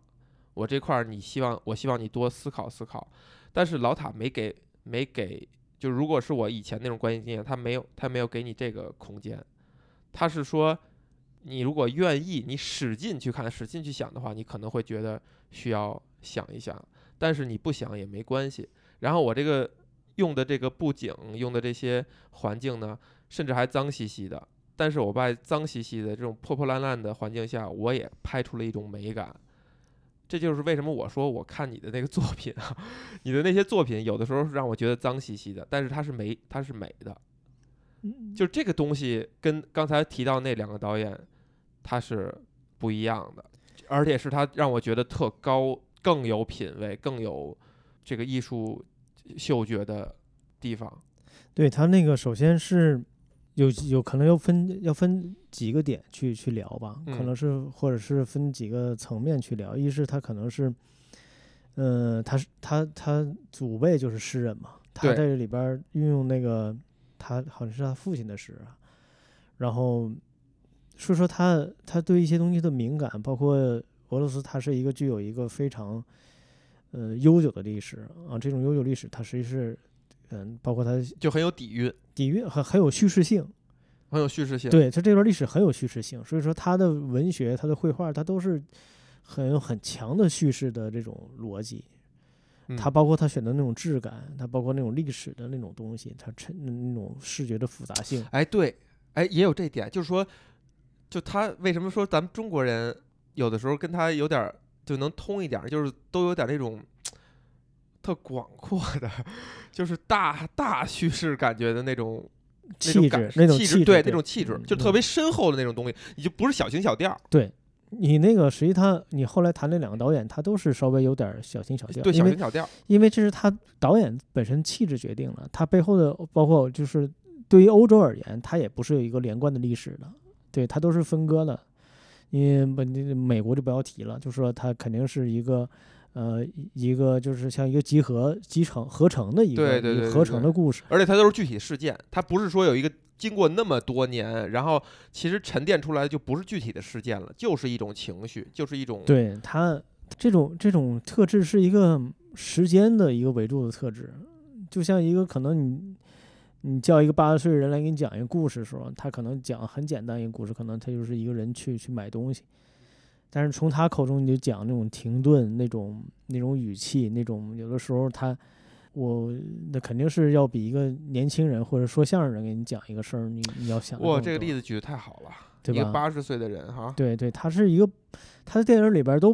Speaker 1: 我这块儿你希望我希望你多思考思考。但是老塔没给没给，就如果是我以前那种观影经验，他没有他没有给你这个空间，他是说你如果愿意，你使劲去看，使劲去想的话，你可能会觉得需要想一想，但是你不想也没关系。然后我这个用的这个布景，用的这些环境呢，甚至还脏兮兮的，但是我在脏兮兮的这种破破烂烂的环境下，我也拍出了一种美感。这就是为什么我说我看你的那个作品啊，你的那些作品有的时候是让我觉得脏兮兮的，但是它是美，它是美的。
Speaker 2: 嗯
Speaker 1: 就这个东西跟刚才提到那两个导演，他是不一样的，而且是他让我觉得特高，更有品位，更有这个艺术嗅觉的地方。
Speaker 2: 对他那个首先是有有可能要分要分几个点去去聊吧，可
Speaker 1: 嗯
Speaker 2: 能是或者是分几个层面去聊。一是他可能是，呃，他是他他祖辈就是诗人嘛，他在这里边儿运用那个他好像是他父亲的诗啊，然后说说他他对一些东西的敏感，包括俄罗斯，它是一个具有一个非常呃悠久的历史啊，这种悠久历史它实际是嗯，包括它
Speaker 1: 就很有底蕴，
Speaker 2: 底蕴很很有叙事性。
Speaker 1: 很有叙事性。
Speaker 2: 对，它这段历史很有叙事性，所以说他的文学、他的绘画，它都是很有很强的叙事的这种逻辑。
Speaker 1: 嗯，
Speaker 2: 它包括他选的那种质感，它包括那种历史的那种东西，它衬那种视觉的复杂性。
Speaker 1: 哎，对，哎，也有这点，就是说，就他为什么说咱们中国人有的时候跟他有点儿就能通一点儿，就是都有点儿那种特广阔的，就是大大叙事感觉的那种那
Speaker 2: 气质那种
Speaker 1: 气
Speaker 2: 质对
Speaker 1: 那种气质，
Speaker 2: 嗯
Speaker 1: 就特
Speaker 2: 嗯
Speaker 1: 别深厚的那种东西，你就不是小情小调儿，
Speaker 2: 对你那个，实际他你后来谈那两个导演，他都是稍微有点儿小情小调，
Speaker 1: 对小情小调，
Speaker 2: 因为这是他导演本身气质决定了，他背后的包括就是对于欧洲而言，它也不是有一个连贯的历史的，对，它都是分割的。因为本地美国就不要提了，就说它肯定是一个呃一一个就是像一个集合集成合成的一个
Speaker 1: 对对
Speaker 2: 一个合
Speaker 1: 对对对
Speaker 2: 成的故事。
Speaker 1: 而且它都是具体事件，它不是说有一个经过那么多年，然后其实沉淀出来的就不是具体的事件了，就是一种情绪，就是一种
Speaker 2: 对它这种这种特质是一个时间的一个维度的特质，就像一个可能你你叫一个八十岁的人来给你讲一个故事的时候，他可能讲很简单一个故事，可能他就是一个人去去买东西，但是从他口中你就讲那种停顿、那种那种语气、那种有的时候他。我那肯定是要比一个年轻人或者说相声人给你讲一个事儿，你你要想得
Speaker 1: 哇，这个例子举的太好了，
Speaker 2: 对吧
Speaker 1: 一个八十岁的人哈，
Speaker 2: 对对，他是一个，他的电影里边儿都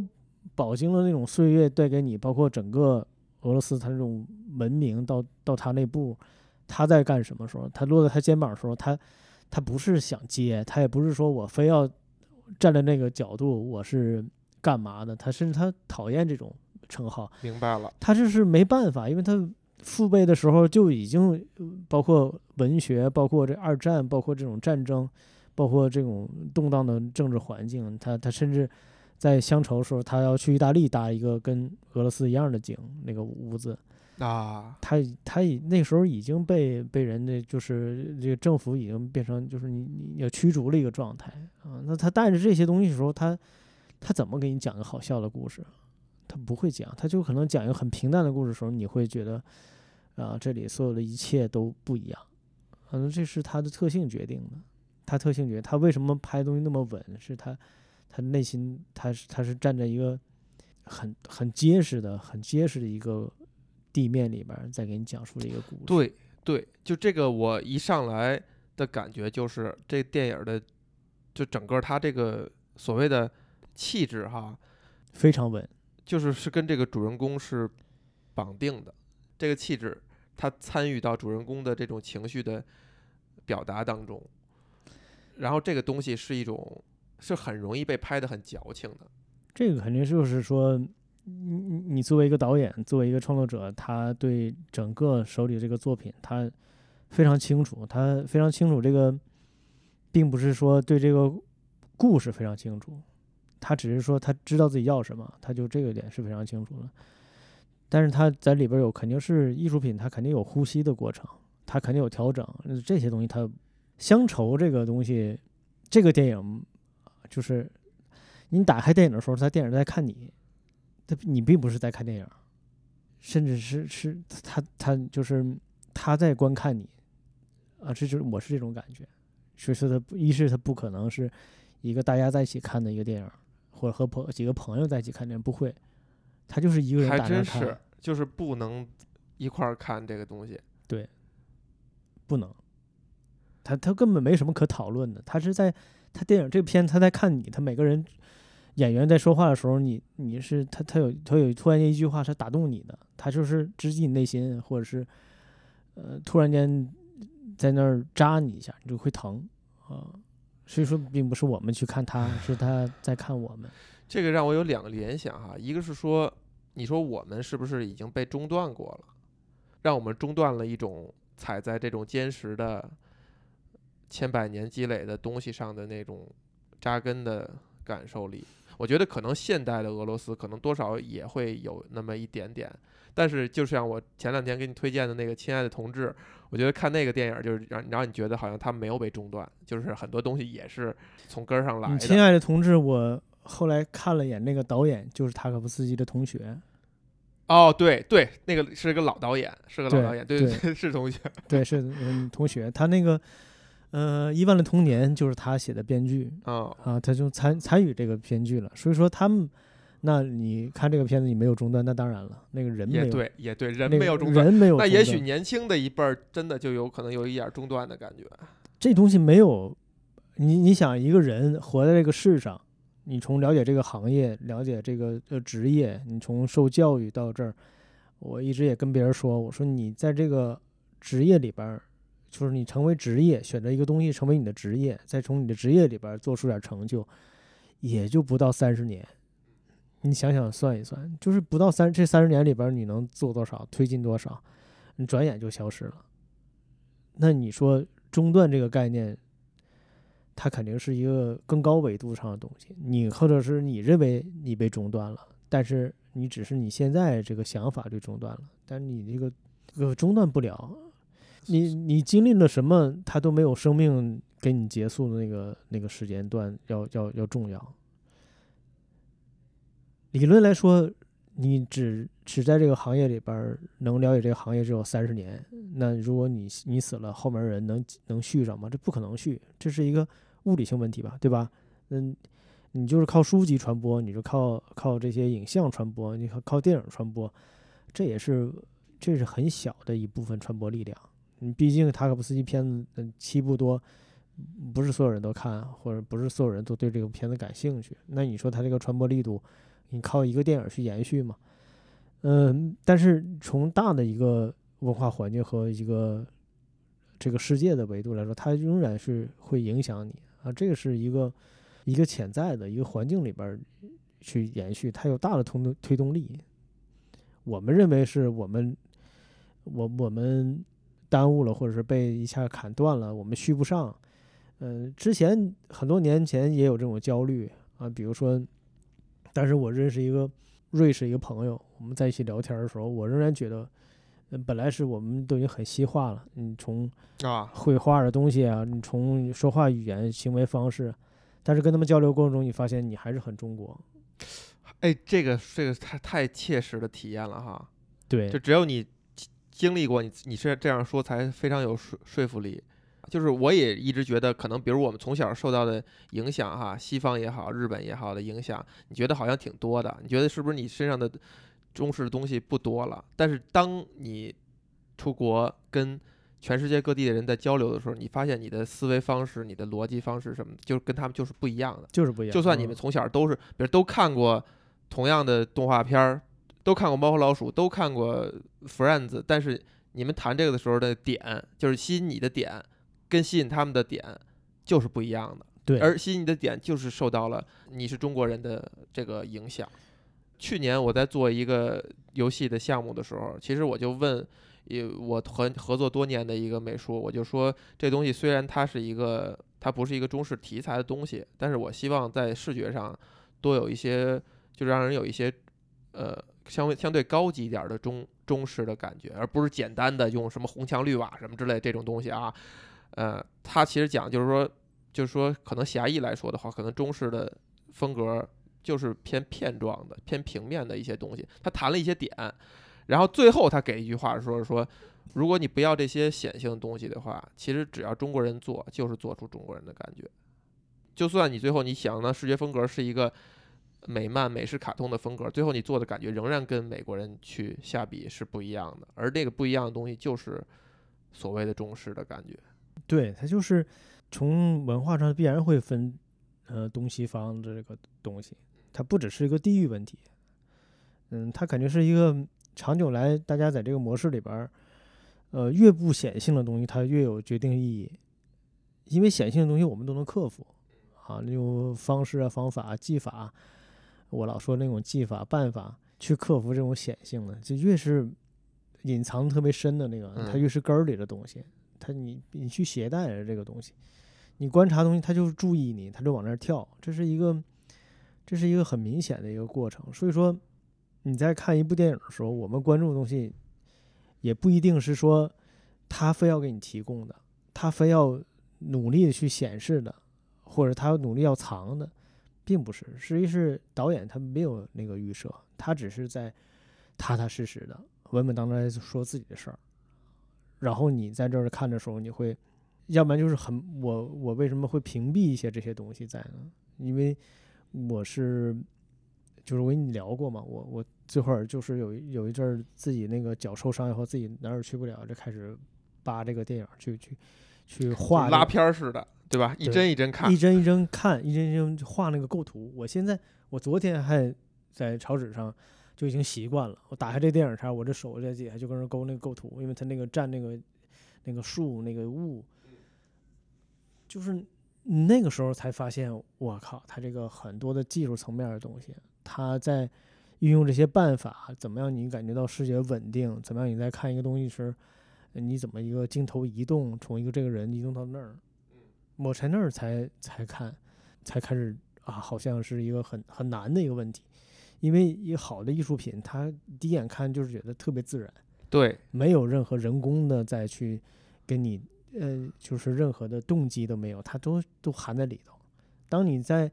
Speaker 2: 饱经了那种岁月带给你，包括整个俄罗斯他这种文明到到他那步，他在干什么时候，他落在他肩膀的时候，他他不是想接，他也不是说我非要站在那个角度我是干嘛的，他甚至他讨厌这种称号，
Speaker 1: 明白了，
Speaker 2: 他这是没办法，因为他父辈的时候就已经呃包括文学，包括这二战，包括这种战争，包括这种动荡的政治环境，他他甚至在乡愁的时候，他要去意大利搭一个跟俄罗斯一样的井那个屋子，
Speaker 1: 啊，
Speaker 2: 他他已那时候已经被被人的就是这个政府已经变成就是你你要驱逐了一个状态啊，那他带着这些东西时候，他他怎么给你讲个好笑的故事？他不会讲，他就可能讲一个很平淡的故事时候，你会觉得啊，这里所有的一切都不一样，可能这是他的特性决定的。他特性决定他为什么拍东西那么稳，是他他内心他是他是站在一个很很结实的、很结实的一个地面里边儿，在给你讲述的一个故事。
Speaker 1: 对对，就这个我一上来的感觉就是这电影儿的，就整个它这个所谓的气质哈，
Speaker 2: 非常稳。
Speaker 1: 就是是跟这个主人公是绑定的，这个气质他参与到主人公的这种情绪的表达当中，然后这个东西是一种是很容易被拍的很矫情的，
Speaker 2: 这个肯定就是说，你你你作为一个导演，作为一个创作者，他对整个手里这个作品，他非常清楚，他非常清楚这个，并不是说对这个故事非常清楚，他只是说他知道自己要什么，他就这个点是非常清楚的。但是他在里边有肯定是艺术品，它肯定有呼吸的过程，它肯定有调整，这些东西它乡愁这个东西，这个电影就是你打开电影的时候，他电影在看你，他你并不是在看电影，甚至是是他他就是他在观看你，啊，这就是我是这种感觉，所以说他不一是他不可能是一个大家在一起看的一个电影，或者和朋几个朋友在一起看电影，不会，他就是一个人看，
Speaker 1: 真是就是不能一块儿看这个东西。
Speaker 2: 对不能，他他根本没什么可讨论的，他是在他电影这片他在看你，他每个人演员在说话的时候，你你是他他有他有突然间一句话是打动你的，他就是直击你内心，或者是呃突然间在那儿扎你一下，你就会疼啊。所以说，并不是我们去看他，是他在看我们。
Speaker 1: 这个让我有两个联想哈，一个是说，你说我们是不是已经被中断过了，让我们中断了一种踩在这种坚实的千百年积累的东西上的那种扎根的感受力。我觉得可能现代的俄罗斯可能多少也会有那么一点点，但是就像我前两天给你推荐的那个《亲爱的同志》，我觉得看那个电影就是让让你觉得好像他没有被中断，就是很多东西也是从根儿上来的。
Speaker 2: 亲爱的同志，我后来看了眼那个导演，就是塔可夫斯基的同学，
Speaker 1: 哦，对对，那个是个老导演，是个老导演，对
Speaker 2: 对
Speaker 1: 对，是同学。
Speaker 2: 对，是嗯同学，他那个呃《伊万的童年》就是他写的编剧
Speaker 1: 嗯，
Speaker 2: 啊，他就参参与这个编剧了，所以说他们，那你看这个片子你没有中断，那当然了，那个人没有，
Speaker 1: 也对，也对，人
Speaker 2: 那个
Speaker 1: 没有中断。
Speaker 2: 人没有，
Speaker 1: 那也许年轻的一辈儿真的就有可能有一点儿中断的感觉。
Speaker 2: 这东西没有，你你想一个人活在这个世上，你从了解这个行业，了解这个呃职业，你从受教育到这儿，我一直也跟别人说，我说你在这个职业里边儿，就是你成为职业，选择一个东西成为你的职业，再从你的职业里边做出点成就，也就不到三十年。你想想算一算，就是不到三这三十年里边，你能做多少，推进多少，你转眼就消失了。那你说中断这个概念，它肯定是一个更高维度上的东西。你或者是你认为你被中断了，但是你只是你现在这个想法被中断了，但你这个这个中断不了。你你经历了什么，它都没有生命给你结束的那个那个时间段要要要重要。理论来说，你只只在这个行业里边能了解这个行业只有三十年，那如果你你死了，后面人能能续上吗？这不可能续，这是一个物理性问题吧，对吧？嗯，你就是靠书籍传播，你就靠靠这些影像传播，你靠靠电影传播，这也是这是很小的一部分传播力量。你毕竟塔可夫斯基片子嗯七部多，不是所有人都看，或者不是所有人都对这个片子感兴趣。那你说他这个传播力度，你靠一个电影去延续吗？嗯，但是从大的一个文化环境和一个这个世界的维度来说，它仍然是会影响你啊。这个是一个一个潜在的一个环境里边去延续，它有大的推动推动力。我们认为是我们我我们耽误了，或者是被一下砍断了，我们续不上。嗯、之前很多年前也有这种焦虑啊，比如说，但是我认识一个瑞士一个朋友，我们在一起聊天的时候，我仍然觉得，嗯，本来是我们都已经很西化了，你从
Speaker 1: 啊，
Speaker 2: 绘画的东西啊，你从说话语言、行为方式，但是跟他们交流过程中，你发现你还是很中国。
Speaker 1: 哎，这个这个太太切实的体验了哈。
Speaker 2: 对
Speaker 1: 就只有你经经历过，你你是这样说才非常有说说服力。就是我也一直觉得，可能比如我们从小受到的影响哈，西方也好，日本也好的影响，你觉得好像挺多的。你觉得是不是你身上的中式的东西不多了？但是当你出国跟全世界各地的人在交流的时候，你发现你的思维方式、你的逻辑方式什么的，就是跟他们就是不一样的。
Speaker 2: 就是不一样。
Speaker 1: 就算你们
Speaker 2: 嗯
Speaker 1: 从小都是，比如都看过同样的动画片儿，都看过《猫和老鼠》，都看过《Friends》，但是你们谈这个的时候的点，就是吸引你的点，跟吸引他们的点就是不一样的。
Speaker 2: 对，
Speaker 1: 而吸引你的点就是受到了你是中国人的这个影响。去年我在做一个游戏的项目的时候，其实我就问，也我和合作多年的一个美术，我就说这东西虽然它是一个，它不是一个中式题材的东西，但是我希望在视觉上多有一些，就让人有一些，呃，相对相对高级一点的中中式的感觉，而不是简单的用什么红墙绿瓦什么之类这种东西啊。呃，它其实讲就是说，就是说可能狭义来说的话，可能中式的风格就是偏片状的、偏平面的一些东西。他谈了一些点，然后最后他给一句话说说，如果你不要这些显性的东西的话，其实只要中国人做，就是做出中国人的感觉。就算你最后你想呢，视觉风格是一个美漫、美式卡通的风格，最后你做的感觉仍然跟美国人去下笔是不一样的。而这个不一样的东西，就是所谓的中式的感觉。
Speaker 2: 对，它就是从文化上必然会分，呃，东西方的这个东西，它不只是一个地域问题，嗯，它肯定是一个长久来大家在这个模式里边儿，呃，越不显性的东西，它越有决定意义，因为显性的东西我们都能克服，啊，那种方式啊、方法、技法，我老说那种技法、办法去克服这种显性的，就越是隐藏特别深的那个，它
Speaker 1: 嗯
Speaker 2: 越是根儿里的东西。它你你去携带这个东西，你观察东西，它就注意你，它就往那儿跳，这是一个这是一个很明显的一个过程。所以说你在看一部电影的时候，我们关注的东西也不一定是说他非要给你提供的，他非要努力的去显示的，或者他努力要藏的，并不是。实际是导演他没有那个预设，他只是在踏踏实实的、稳稳当当的说自己的事儿。然后你在这儿看的时候，你会，要不然就是很我我为什么会屏蔽一些这些东西在呢？因为我是就是我跟你聊过嘛，我我这会儿就是有有一阵儿自己那个脚受伤以后，自己哪儿也去不了，就开始扒这个电影去去去画这个
Speaker 1: 拉片儿似的，对吧？一帧一帧看
Speaker 2: 一，帧一帧看，一帧一帧画那个构图。我现在我昨天还在草纸上就已经习惯了。我打开这电影前，我这手在底下就跟那勾那个构图，因为它那个占那个那个树那个雾，就是那个时候才发现，我靠，它这个很多的技术层面的东西，它在运用这些办法，怎么样你感觉到视觉稳定？怎么样你在看一个东西时，呃你怎么一个镜头移动，从一个这个人移动到那儿？我在那儿才才看，才开始啊，好像是一个很很难的一个问题，因为一个好的艺术品，它第一眼看就是觉得特别自然，
Speaker 1: 对，
Speaker 2: 没有任何人工的再去给你呃，就是任何的动机都没有，它都都含在里头。当你再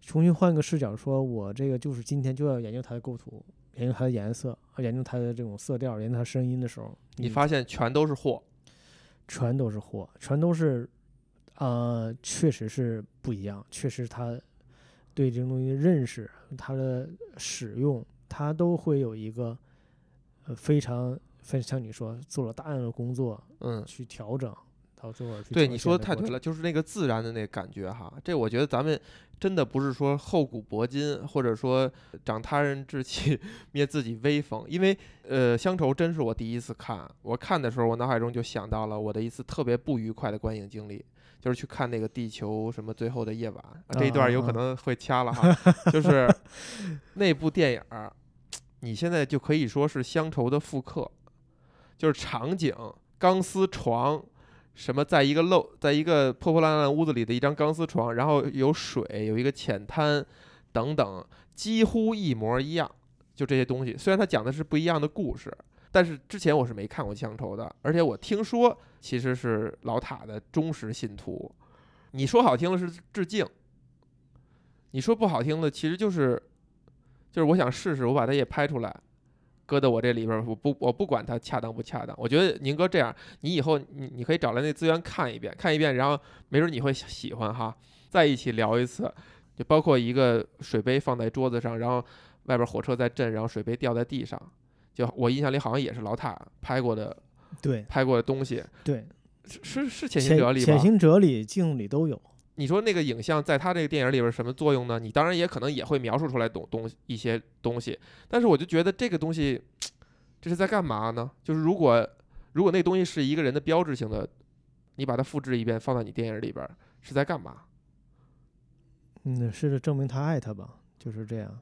Speaker 2: 重新换个视角，说我这个就是今天就要研究它的构图，研究它的颜色，研究它的这种色调，研究它声音的时候，
Speaker 1: 你发现全都是货，
Speaker 2: 全都是货，全都是，呃，确实是不一样，确实他对这个东西的认识，它的使用，他都会有一个，呃，非常非像你说做了大量的工作
Speaker 1: 嗯，
Speaker 2: 去调整，到最后
Speaker 1: 对，你说的太对了，就是那个自然的那个感觉哈。这我觉得咱们真的不是说厚古薄今，或者说长他人志气灭自己威风。因为呃，乡愁真是我第一次看，我看的时候，我脑海中就想到了我的一次特别不愉快的观影经历，就是去看那个《地球什么最后的夜晚》啊这一段有可能会掐了哈，就是 那部电影儿，你现在就可以说是乡愁的复刻，就是场景、钢丝床。什么，在一个漏，在一个破破烂烂屋子里的一张钢丝床，然后有水，有一个浅滩，等等，几乎一模一样。就这些东西，虽然它讲的是不一样的故事，但是之前我是没看过《乡愁》的，而且我听说其实是老塔的忠实信徒。你说好听的是致敬，你说不好听的其实就是，就是我想试试，我把它也拍出来，搁到我这里边，我不我不管它恰当不恰当。我觉得宁哥这样，你以后你你可以找来那资源看一遍，看一遍，然后没准你会喜欢哈，再一起聊一次，就包括一个水杯放在桌子上，然后外边火车在震，然后水杯掉在地上，就我印象里好像也是老塔拍过的
Speaker 2: 对
Speaker 1: 拍过的东西，
Speaker 2: 对，
Speaker 1: 是是是潜行者里吧
Speaker 2: 潜？行者里、镜里都有。
Speaker 1: 你说那个影像在他这个电影里边什么作用呢？你当然也可能也会描述出来东东一些东西，但是我就觉得这个东西，这是在干嘛呢？就是如果如果那东西是一个人的标志性的，你把它复制一遍放在你电影里边是在干嘛？
Speaker 2: 嗯，是证明他爱他吧，就是这样。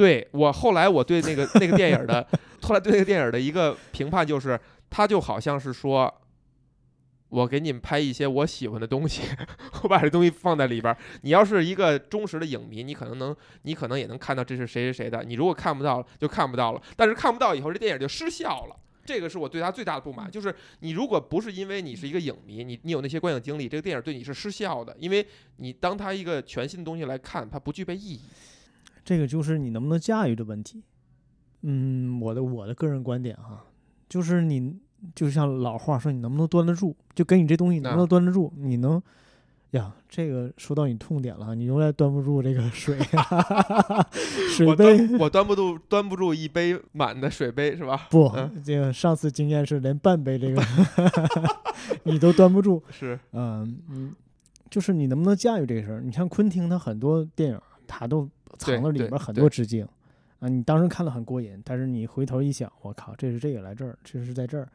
Speaker 1: 对我后来我对那个那个电影的，后来对那个电影的一个评判就是，他就好像是说，我给你们拍一些我喜欢的东西，我把这东西放在里边儿。你要是一个忠实的影迷，你可能能，你可能也能看到这是谁谁谁的。你如果看不到，就看不到了。但是看不到以后，这电影就失效了。这个是我对他最大的不满，就是你如果不是因为你是一个影迷，你你有那些观影经历，这个电影对你是失效的，因为你当它一个全新的东西来看，它不具备意义。
Speaker 2: 这个就是你能不能驾驭的问题。嗯，我的我的个人观点哈，就是你就像老话说，你能不能端得住，就给你这东西能不能端得住，你能呀，这个说到你痛点了，你永远端不住这个水，水
Speaker 1: 我
Speaker 2: 杯
Speaker 1: 端我端不住端不住一杯满的水杯是吧？
Speaker 2: 不
Speaker 1: 嗯，
Speaker 2: 这个上次经验是连半杯这个 你都端不住，
Speaker 1: 是，
Speaker 2: 嗯嗯，就是你能不能驾驭这个事儿？你像昆汀他很多电影，他都藏了里
Speaker 1: 对
Speaker 2: 边很多致敬。啊，你当时看了很过瘾，但是你回头一想，我靠，这是这个来这儿，这是在这儿，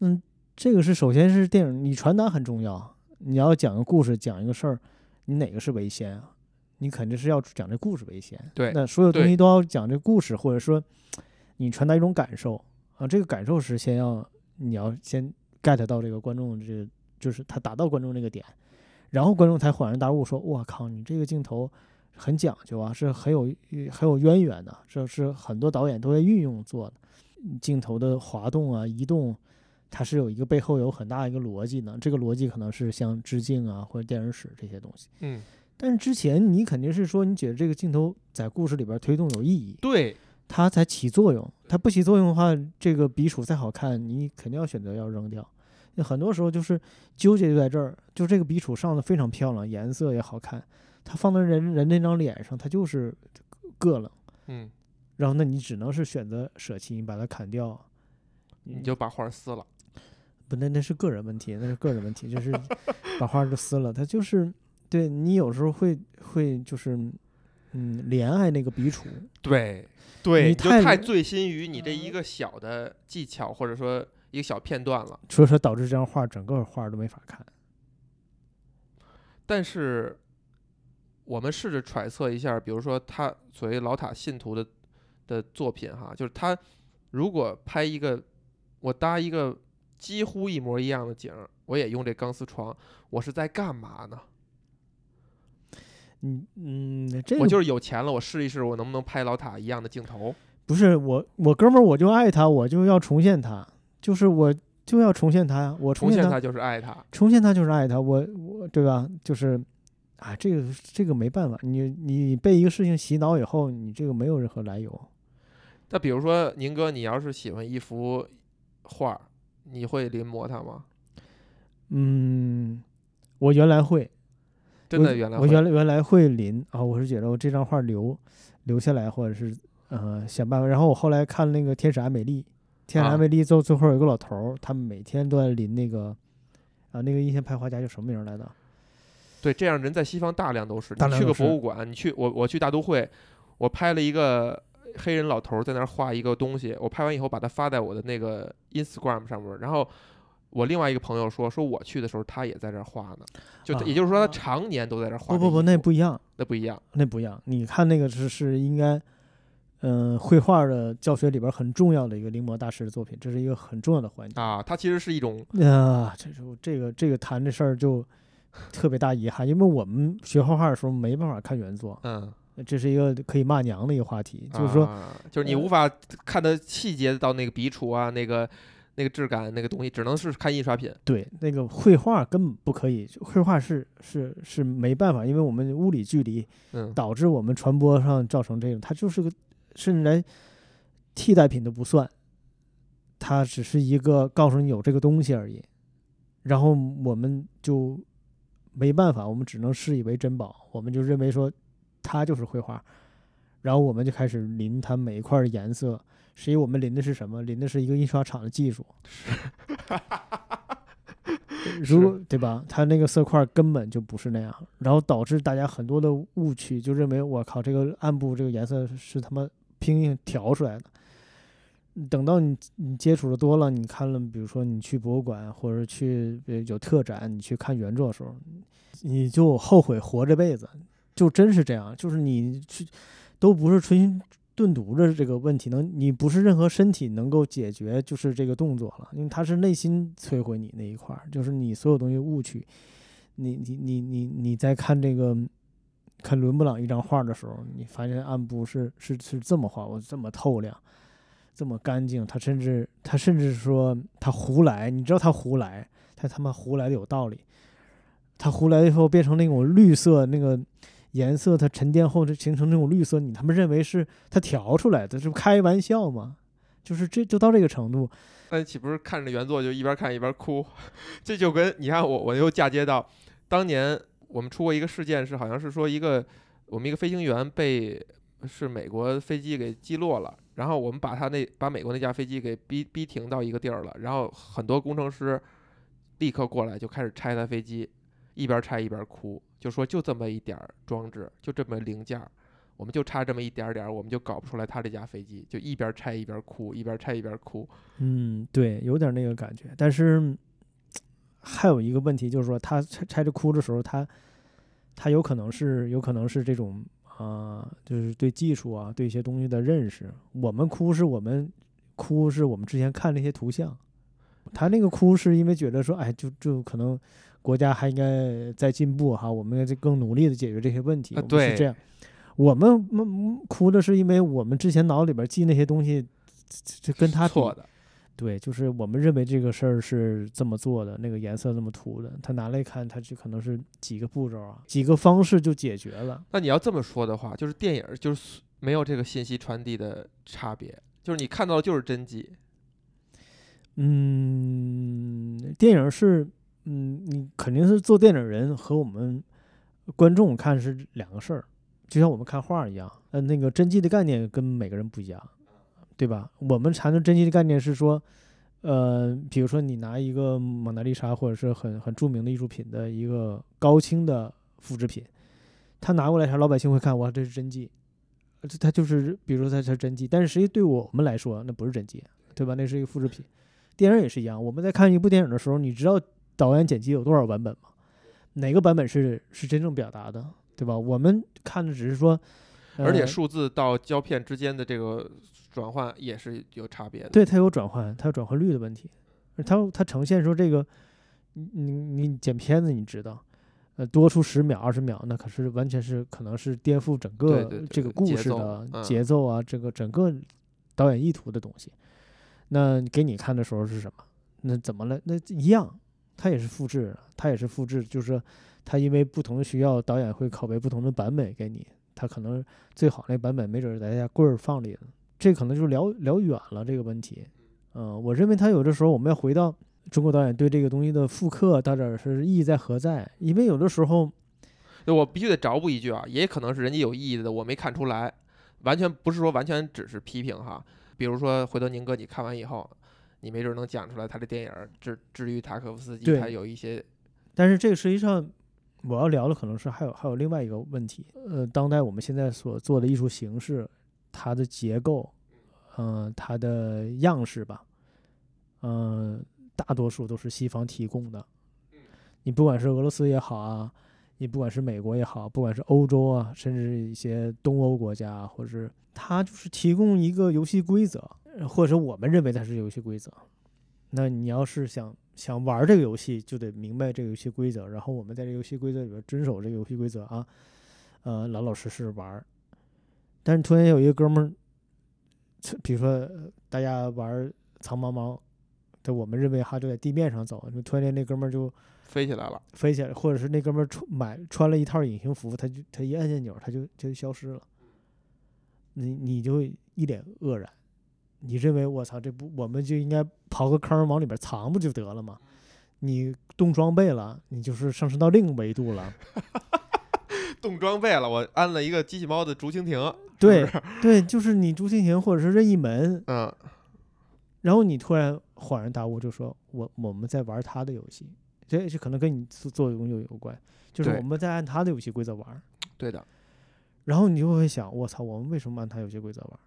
Speaker 2: 嗯，这个是首先是电影，你传达很重要，你要讲个故事，讲一个事儿，你哪个是为先啊？你肯定是要讲这故事为先，
Speaker 1: 对
Speaker 2: 那所有东西都要讲这故事，或者说你传达一种感受。啊，这个感受是先要你要先 get 到这个观众这个，就是他达到观众那个点，然后观众才恍然大悟，说：“我靠，你这个镜头很讲究啊，是很有很有渊源的，这是很多导演都在运用做的。镜头的滑动啊、移动，它是有一个背后有很大一个逻辑的。这个逻辑可能是像致敬啊或者电影史这些东西。
Speaker 1: 嗯，
Speaker 2: 但是之前你肯定是说，你觉得这个镜头在故事里边推动有意义，
Speaker 1: 对，
Speaker 2: 它才起作用。它不起作用的话，这个笔触再好看，你肯定要选择要扔掉。那很多时候就是纠结就在这儿，就这个笔触上的非常漂亮，颜色也好看，它放在人人那张脸上，它就是个冷。
Speaker 1: 嗯，
Speaker 2: 然后那你只能是选择舍弃，你把它砍掉，
Speaker 1: 你就把画撕了。
Speaker 2: 不，那那是个人问题，那是个人问题，就是 把画都撕了。它就是对你有时候会会就是嗯怜爱那个笔触，
Speaker 1: 对，对，就
Speaker 2: 太
Speaker 1: 太醉心于你这一个小的技巧，或者说一个小片段了。
Speaker 2: 所以说导致这张画整个画都没法看。
Speaker 1: 但是，我们试着揣测一下，比如说他所谓老塔信徒的的作品哈，就是他如果拍一个，我搭一个几乎一模一样的景儿，我也用这钢丝床，我是在干嘛呢？
Speaker 2: 嗯嗯，这个
Speaker 1: 我就是有钱了，我试一试，我能不能拍老塔一样的镜头？
Speaker 2: 不是我我哥们儿，我就爱他，我就要重现他，就是我就要重现他呀，我
Speaker 1: 重现他就是爱他。
Speaker 2: 重现他就是爱他，我我对吧？就是，啊，这个这个没办法，你你被一个事情洗脑以后，你这个没有任何来由。
Speaker 1: 那比如说，宁哥，你要是喜欢一幅画儿，你会临摹它吗？
Speaker 2: 嗯，我原来会，
Speaker 1: 真的原来会
Speaker 2: 我原来原来会临啊，我是觉得我这张画留留下来，或者是呃想办法。然后我后来看那个《天使爱美丽》，《天使
Speaker 1: 啊
Speaker 2: 爱美丽》最后最后有个老头儿，他们每天都在临那个啊那个印象派画家叫什么名儿来着？
Speaker 1: 对，这样人在西方大量都是。你去个
Speaker 2: 大量都是
Speaker 1: 博物馆，你去我我去大都会，我拍了一个黑人老头儿在那儿画一个东西，我拍完以后把它发在我的那个 Instagram 上面儿，然后我另外一个朋友说，说我去的时候他也在这儿画呢，就、
Speaker 2: 啊
Speaker 1: 也就是说他常年都在这儿画。
Speaker 2: 不不不，那不一样，
Speaker 1: 那不一样。
Speaker 2: 那不一样。你看那个是是应该，嗯、绘画的教学里边很重要的一个临摹大师的作品，这是一个很重要的环节。
Speaker 1: 啊，它其实是一种
Speaker 2: 啊，这就这个这个谈这事儿就特别大遗憾，因为我们学画画的时候没办法看原作，
Speaker 1: 嗯，
Speaker 2: 这是一个可以骂娘的一个话题，就是说，
Speaker 1: 啊、就是你
Speaker 2: 呃
Speaker 1: 无法看的细节到那个笔触啊，那个那个质感那个东西，只能是看印刷品。
Speaker 2: 对那个绘画根本不可以，绘画是是是没办法，因为我们物理距离
Speaker 1: 嗯，
Speaker 2: 导致我们传播上造成这种，它就是个甚至连替代品都不算，它只是一个告诉你有这个东西而已，然后我们就没办法，我们只能视以为珍宝，我们就认为说它就是绘画，然后我们就开始临它每一块儿颜色，实际我们临的是什么？临的是一个印刷厂的技术。如果对吧？它那个色块根本就不是那样，然后导致大家很多的误区，就认为我靠，这个暗部这个颜色是他妈拼命调出来的。等到你你接触的多了，你看了，比如说你去博物馆或者去有特展，你去看原作的时候，你就后悔活这辈子，就真是这样，就是你去都不是春心顿读的这个问题，能你不是任何身体能够解决，就是这个动作了，因为它是内心摧毁你那一块儿，就是你所有东西误区，你你你你你在看这个看伦勃朗一张画的时候，你发现暗部是是是这么画，我这么透亮。这么干净，他甚至他甚至说他胡来，你知道他胡来，他他妈胡来的有道理。他胡来以后变成那种绿色，那个颜色它沉淀后就形成那种绿色，你他妈认为是他调出来的，这不开玩笑吗？就是这就到这个程度，
Speaker 1: 那岂不是看着原作就一边看一边哭？这就跟你看我我又嫁接到当年我们出过一个事件，是好像是说一个我们一个飞行员被是美国飞机给击落了，然后我们把他那把美国那架飞机给逼逼停到一个地儿了，然后很多工程师立刻过来就开始拆他飞机，一边拆一边哭，就说就这么一点儿装置，就这么零件。我们就差这么一点点儿，我们就搞不出来他这架飞机，就一边拆一边哭，一边拆一边哭。
Speaker 2: 嗯，对，有点那个感觉。但是还有一个问题就是说，他拆拆着哭的时候，他他有可能是有可能是这种啊、就是对技术啊，对一些东西的认识。我们哭是我们哭是我们之前看那些图像，他那个哭是因为觉得说，哎，就就可能国家还应该在进步哈，我们要更努力的解决这些问题。
Speaker 1: 啊
Speaker 2: 我们是这样。我们嗯哭的是因为我们之前脑里边记那些东西，这这跟他比
Speaker 1: 错的，
Speaker 2: 对，就是我们认为这个事儿是这么做的，那个颜色这么涂的，他拿来看，他就可能是几个步骤啊，几个方式就解决了。
Speaker 1: 那你要这么说的话，就是电影就是没有这个信息传递的差别，就是你看到的就是真迹。
Speaker 2: 嗯，电影是，嗯，你肯定是做电影人和我们观众看是两个事儿，就像我们看画儿一样，呃，那个真迹的概念跟每个人不一样，对吧？我们谈的真迹的概念是说，呃，比如说你拿一个蒙娜丽莎或者是很很著名的艺术品的一个高清的复制品，他拿过来啥，老百姓会看，哇，这是真迹，呃这他就是，比如说他是真迹，但是实际对我们来说，那不是真迹，对吧？那是一个复制品。电影也是一样，我们在看一部电影的时候，你知道导演剪辑有多少版本吗？哪个版本是是真正表达的，对吧？我们看的只是说，呃
Speaker 1: 而且数字到胶片之间的这个转换也是有差别的。
Speaker 2: 对它有转换，它有转换率的问题，而它它呈现说这个，你你你剪片子你知道，呃，多出十秒二十秒，那可是完全是可能是颠覆整个这个故事的
Speaker 1: 嗯
Speaker 2: 节奏啊，这个整个导演意图的东西。那给你看的时候是什么？那怎么了？那一样，它也是复制，它也是复制，就是说它因为不同的需要，导演会拷贝不同的版本给你，它可能最好那版本没准儿在家柜儿放里了，这可能就是聊聊远了这个问题。嗯，我认为他有的时候我们要回到中国导演对这个东西的复刻，到底是意义在何在？因为有的时候，
Speaker 1: 对我必须得着补一句啊，也可能是人家有意义的，我没看出来，完全不是说完全只是批评哈。比如说，回头宁哥你看完以后，你没准能讲出来他的电影儿至至于塔可夫斯基
Speaker 2: 对
Speaker 1: 他有一些
Speaker 2: 但是这个实际上我要聊的可能是还有还有另外一个问题，呃，当代我们现在所做的艺术形式，它的结构，嗯、它的样式吧，嗯、大多数都是西方提供的。你不管是俄罗斯也好啊，你不管是美国也好，不管是欧洲啊，甚至一些东欧国家，或者是它就是提供一个游戏规则，或者我们认为它是游戏规则。那你要是想想玩这个游戏，就得明白这个游戏规则，然后我们在这游戏规则里边遵守这个游戏规则啊，呃，老老实实玩。但是突然有一个哥们儿，比如说呃大家玩儿藏猫猫，对，我们认为哈就在地面上走，就突然间那哥们儿就
Speaker 1: 飞起来了。
Speaker 2: 飞起来，或者是那哥们儿穿买穿了一套隐形服，他就他一按键钮，他就就消失了，你你就一脸愕然，你认为我操这不我们就应该刨个坑儿往里边藏不就得了吗？你动装备了，你就是上升到另一个维度了。
Speaker 1: 动装备了，我安了一个机器猫的竹蜻蜓。
Speaker 2: 对对，就是你朱蜻蜓或者是任意门，
Speaker 1: 嗯，
Speaker 2: 然后你突然恍然大悟，就说我我们在玩他的游戏，这这可能跟你做做的东西有有关，就是我们在按他的游戏规则玩。
Speaker 1: 对的，
Speaker 2: 然后你就会想，我操，我们为什么按他游戏规则玩？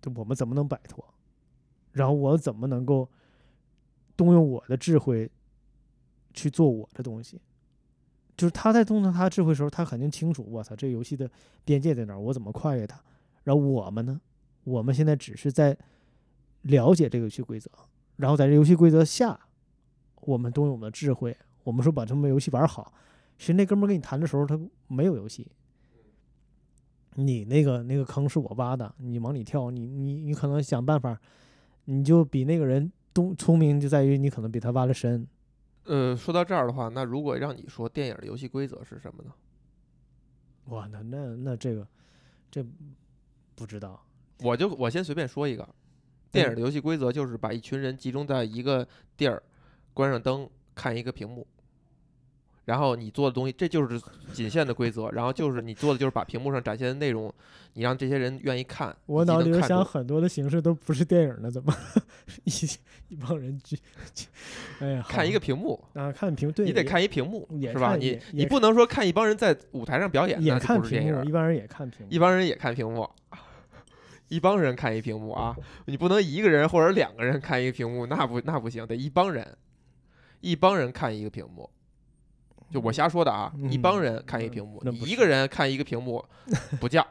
Speaker 2: 就我们怎么能摆脱？然后我怎么能够动用我的智慧去做我的东西？就是他在动用他智慧的时候，他肯定清楚，我操，这个游戏的边界在哪儿，我怎么跨越它？然后我们呢？我们现在只是在了解这个游戏规则，然后在这游戏规则下，我们动用我们的智慧，我们说把这么游戏玩好。其实那哥们跟你谈的时候，他没有游戏，你那个那个坑是我挖的，你往里跳，你你你可能想办法，你就比那个人聪聪明，就在于你可能比他挖的深。
Speaker 1: 呃，说到这儿的话，那如果让你说电影的游戏规则是什么呢？
Speaker 2: 哇，那那那这个这不知道，
Speaker 1: 我就我先随便说一个，电影的游戏规则就是把一群人集中在一个地儿，关上灯看一个屏幕，然后你做的东西，这就是仅限的规则。然后就是你做的就是把屏幕上展现的内容，你让这些人愿意看。
Speaker 2: 我脑里想很多的形式都不是电影了，怎么一一帮人聚？聚哎呀，
Speaker 1: 看一个屏幕，
Speaker 2: 啊，看屏对，
Speaker 1: 你得看一屏幕，是吧？你你不能说看一帮人在舞台上表演，
Speaker 2: 也看屏幕，一般人也看屏幕
Speaker 1: 一。帮人也看屏幕，一帮人看一屏幕啊！你不能一个人或者两个人看一个屏幕，那不那不行，得一帮人，一帮人看一个屏幕。就我瞎说的啊，一帮人看一个屏幕，你一个人看一个屏幕 不叫，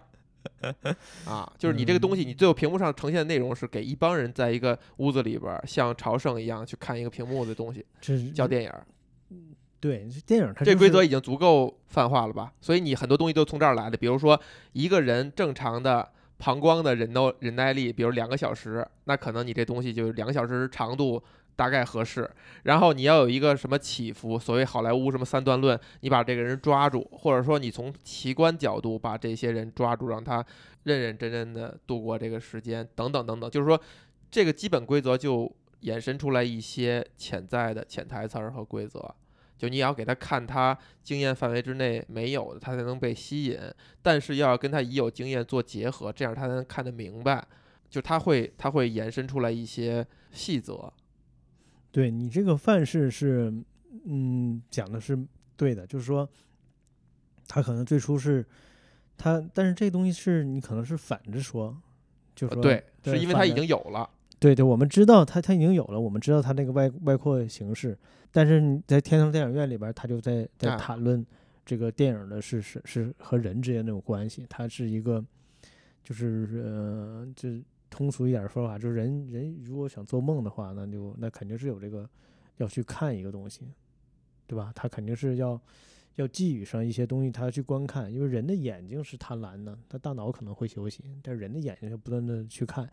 Speaker 1: 啊，就是你这个东西，你最后屏幕上呈现的内容是给一帮人在一个屋子里边儿像朝圣一样去看一个屏幕的东西，
Speaker 2: 这
Speaker 1: 叫电影儿。
Speaker 2: 对这电影它
Speaker 1: 这
Speaker 2: 就是
Speaker 1: 规则已经足够泛化了吧？所以你很多东西都从这儿来的，比如说一个人正常的膀胱的忍耐忍耐力，比如两个小时，那可能你这东西就两个小时长度大概合适。然后你要有一个什么起伏，所谓好莱坞什么三段论，你把这个人抓住，或者说你从奇观角度把这些人抓住，让他认认真真的度过这个时间，等等等等，就是说这个基本规则就衍生出来一些潜在的潜台词儿和规则。就你要给他看他经验范围之内没有的，他才能被吸引。但是要跟他已有经验做结合，这样他才能看得明白。就他会他会延伸出来一些细则。
Speaker 2: 对你这个范式是，嗯，讲的是对的，就是说，他可能最初是他，但是这东西是你可能是反着说，就是说
Speaker 1: 呃对，是因为他已经有了。
Speaker 2: 对对，我们知道他他已经有了，我们知道他那个外外扩形式，但是你在天堂电影院里边儿，他就在在
Speaker 1: 啊
Speaker 2: 谈论这个电影的是是是和人之间那种关系，它是一个就是呃，就是通俗一点儿说法，就是人人如果想做梦的话，那就那肯定是有这个要去看一个东西，对吧？他肯定是要要寄予上一些东西，他要去观看，因为人的眼睛是贪婪的，他大脑可能会休息，但人的眼睛要不断的去看。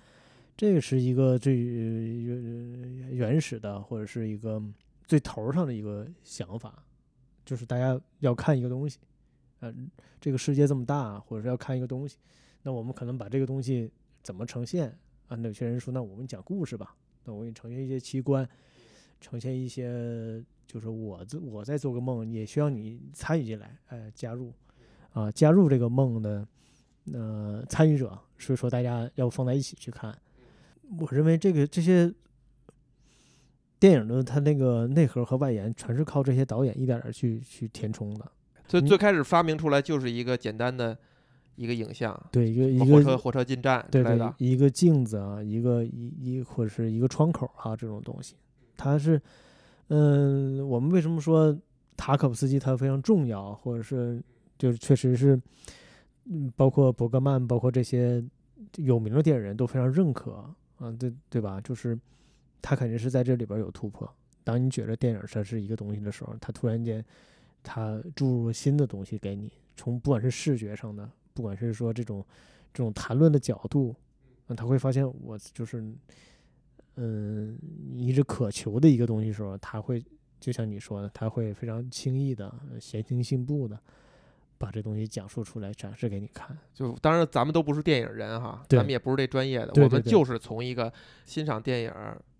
Speaker 2: 这是一个最呃原始的，或者是一个最头上的一个想法，就是大家要看一个东西，呃，这个世界这么大，或者是要看一个东西，那我们可能把这个东西怎么呈现啊？那有些人说，那我们讲故事吧，那我给你呈现一些奇观，呈现一些就是我自我在做个梦，也需要你参与进来，呃，加入啊，加入这个梦的呃参与者，所以说大家要放在一起去看。我认为这个这些电影的它那个内核和外延，全是靠这些导演一点点去去填充的。
Speaker 1: 所以
Speaker 2: 嗯
Speaker 1: 最开始发明出来就是一个简单的一个影像，
Speaker 2: 对，一个一个
Speaker 1: 火车火车进站之
Speaker 2: 对对
Speaker 1: 类的，。
Speaker 2: 一个镜子啊，一个一一或者是一个窗口啊，这种东西，它是，嗯，我们为什么说塔可夫斯基他非常重要，或者是就是确实是，嗯，包括伯格曼，包括这些有名的电影人都非常认可啊，对对吧？就是他肯定是在这里边有突破。当你觉得电影它是一个东西的时候，他突然间他注入了新的东西给你，从不管是视觉上的，不管是说这种这种谈论的角度，那他会发现我就是，嗯，你一直渴求的一个东西的时候，他会就像你说的，他会非常轻易的、呃闲庭信步的把这东西讲述出来，展示给你看。
Speaker 1: 就当然咱们都不是电影人哈，
Speaker 2: 对
Speaker 1: 咱们也不是这专业的，我们就是从一个欣赏电影、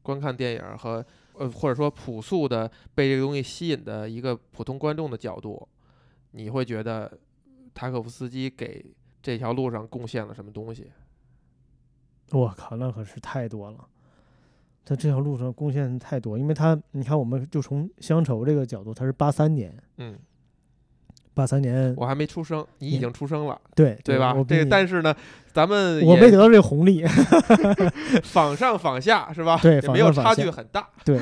Speaker 1: 观看电影和呃或者说朴素的被这个东西吸引的一个普通观众的角度，你会觉得塔可夫斯基给这条路上贡献了什么东西？
Speaker 2: 我靠，那可是太多了。在这条路上贡献太多，因为他，你看，我们就从乡愁这个角度，他是八三年，
Speaker 1: 嗯，
Speaker 2: 八三年，
Speaker 1: 我还没出生，你已经出生了，
Speaker 2: 对
Speaker 1: 对吧这但是呢，咱们
Speaker 2: 我没得到这个红利，
Speaker 1: 仿上仿下是吧？
Speaker 2: 对
Speaker 1: 也没有差距很大。
Speaker 2: 对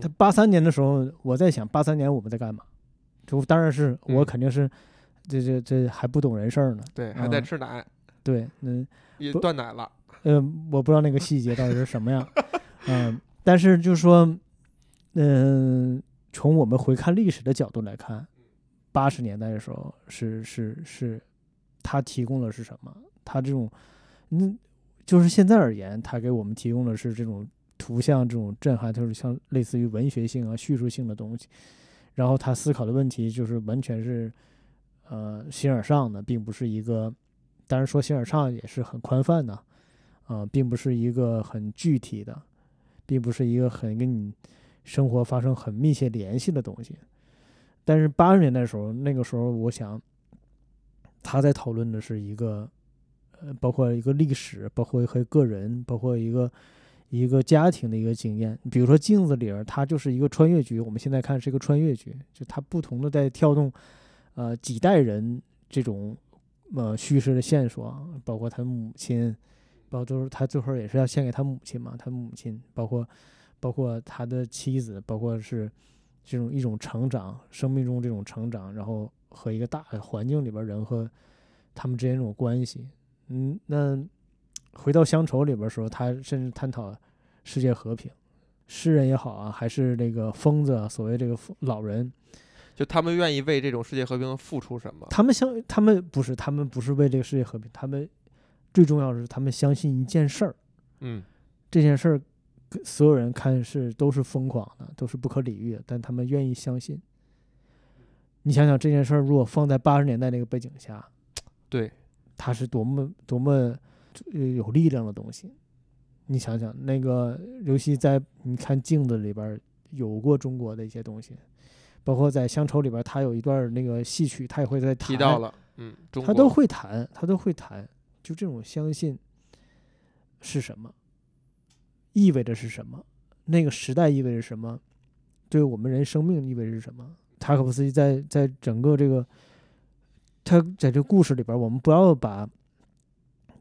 Speaker 2: 他八三年的时候，我在想八三年我们在干嘛？就当然是我
Speaker 1: 嗯
Speaker 2: 肯定是，这这这还不懂人事儿呢。
Speaker 1: 对，还在
Speaker 2: 嗯
Speaker 1: 吃奶，
Speaker 2: 对，嗯
Speaker 1: 也断奶了。
Speaker 2: 呃，我不知道那个细节到底是什么样，嗯，但是就是说，嗯、从我们回看历史的角度来看，八十年代的时候是是是，他提供的是什么？他这种，嗯，就是现在而言，他给我们提供的是这种图像这种震撼，就是像类似于文学性啊、叙述性的东西。然后他思考的问题就是完全是，呃，形而上的，并不是一个，当然说形而上也是很宽泛的，啊、并不是一个很具体的，并不是一个很跟你生活发生很密切联系的东西。但是八十年代的时候，那个时候我想，他在讨论的是一个，呃，包括一个历史，包括和个人，包括一个一个家庭的一个经验。比如说《镜子》里儿，它就是一个穿越剧，我们现在看是一个穿越剧，就它不同的在跳动，呃，几代人这种呃叙事的线索，包括他母亲，包括都是他最后也是要献给他母亲嘛，他母亲，包括包括他的妻子，包括是这种一种成长，生命中这种成长，然后和一个大环境里边人和他们之间这种关系，嗯，那回到乡愁里边儿说，他甚至探讨世界和平，诗人也好啊，还是那个疯子，所谓这个老人，
Speaker 1: 就他们愿意为这种世界和平付出什么？
Speaker 2: 他们相，他们不是，他们不是为这个世界和平，他们最重要的是他们相信一件事儿，
Speaker 1: 嗯，
Speaker 2: 这件事儿所有人看是都是疯狂的，都是不可理喻的，但他们愿意相信。你想想这件事儿，如果放在八十年代那个背景下，
Speaker 1: 对，
Speaker 2: 它是多么多么呃有力量的东西。你想想，那个尤其在你看镜子里边儿有过中国的一些东西，包括在乡愁里边，他有一段那个戏曲，他也会在弹
Speaker 1: 提到了，嗯，
Speaker 2: 他都会弹，他都会弹。就这种相信是什么，意味着是什么？那个时代意味着什么？对我们人生命意味着什么？塔可夫斯基在在整个这个，他在这个故事里边，我们不要把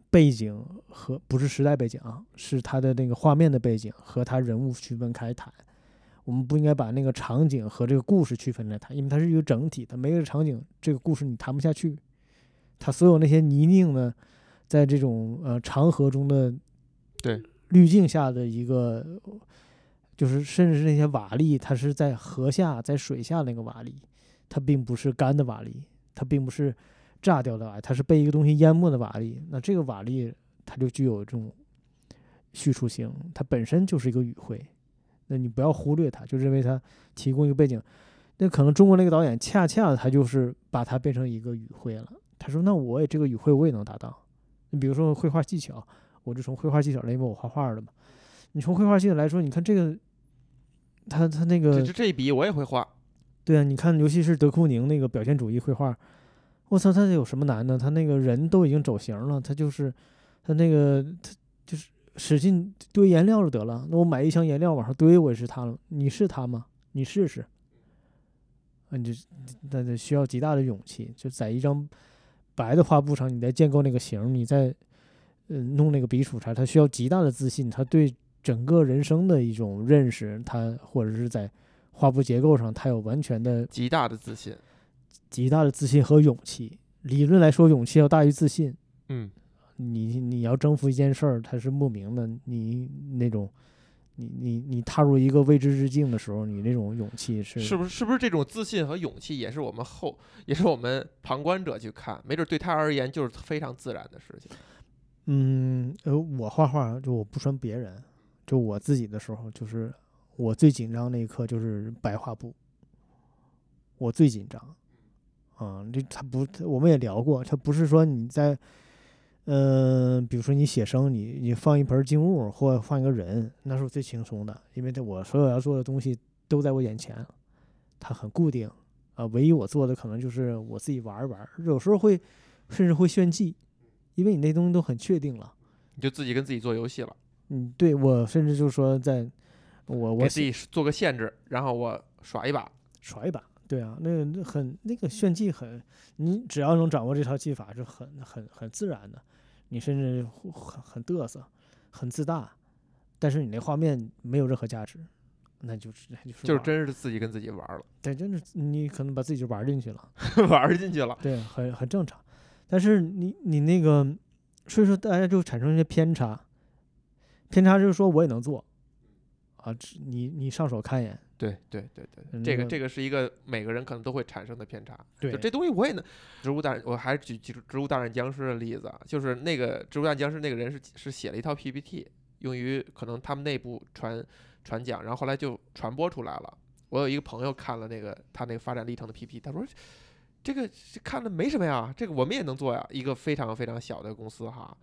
Speaker 2: 背景和不是时代背景啊，是他的那个画面的背景和他人物区分开谈。我们不应该把那个场景和这个故事区分开谈，因为它是一个整体它没有场景，这个故事你谈不下去。它所有那些泥泞呢，在这种呃长河中的
Speaker 1: 对
Speaker 2: 滤镜下的一个，就是甚至是那些瓦砾，它是在河下、在水下那个瓦砾，它并不是干的瓦砾，它并不是炸掉的瓦砾，它是被一个东西淹没的瓦砾。那这个瓦砾它就具有这种叙述性，它本身就是一个语汇。那你不要忽略它，就认为它提供一个背景。那可能中国那个导演恰恰他就是把它变成一个语汇了。他说：“那我也这个语汇我也能达到。你比如说绘画技巧，我就从绘画技巧来，因为我画画的嘛。你从绘画技巧来说，你看这个，他他那个
Speaker 1: 这这一笔我也会画，
Speaker 2: 对啊，你看尤其是德库宁那个表现主义绘画，我操，他有什么难的？他那个人都已经走形了，他就是他那个他就是使劲堆颜料就得了。那我买一箱颜料往上堆，我也是他了。你是他吗？你试试。啊，你就那那需要极大的勇气，就在一张白的画布上，你在建构那个形儿，你在嗯弄那个笔触啥，他需要极大的自信，他对整个人生的一种认识，他或者是在画布结构上，他有完全的
Speaker 1: 极大的自信，
Speaker 2: 极大的自信和勇气。理论来说，勇气要大于自信。
Speaker 1: 嗯，
Speaker 2: 你你要征服一件事儿，它是莫名的，你那种，你你你踏入一个未知之境的时候，你那种勇气是
Speaker 1: 是不是是不是这种自信和勇气也是我们后也是我们旁观者去看，没准对他而言就是非常自然的事情。
Speaker 2: 嗯，呃，我画画就我不说别人，就我自己的时候，就是我最紧张那一刻就是白画布，我最紧张。啊、这他不，我们也聊过，他不是说你在，呃，比如说你写生，你你放一盆静物或放一个人，那是我最轻松的，因为这我所有要做的东西都在我眼前，它很固定。啊、唯一我做的可能就是我自己玩一玩，有时候会甚至会炫技，因为你那东西都很确定了。
Speaker 1: 你就自己跟自己做游戏了，
Speaker 2: 嗯，对我甚至就说在，我我
Speaker 1: 给自己做个限制，然后我耍一把。
Speaker 2: 耍一把，对啊，那个那很那个炫技很，你只要能掌握这套技法是很很很自然的，你甚至会很很嘚瑟，很自大，但是你那画面没有任何价值，那就是那就是
Speaker 1: 就是真是自己跟自己玩了
Speaker 2: 对，真是你可能把自己就玩进去了，
Speaker 1: 了，玩儿进去了。
Speaker 2: 对，很很正常，但是你你那个，所以说大家就产生一些偏差，偏差就是说我也能做，啊，只你你上手看一眼。
Speaker 1: 对对对对，
Speaker 2: 嗯
Speaker 1: 这个这个是一个每个人可能都会产生的偏差。
Speaker 2: 对
Speaker 1: 就这东西我也能。植物大战，我还是举举《植物大战僵尸》的例子啊，就是那个《植物大战僵尸》那个人是是写了一套 PPT，用于可能他们内部传传讲，然后后来就传播出来了。我有一个朋友看了那个他那个发展历程的 PPT，他说。这个这看的没什么呀，这个我们也能做呀，一个非常非常小的公司哈。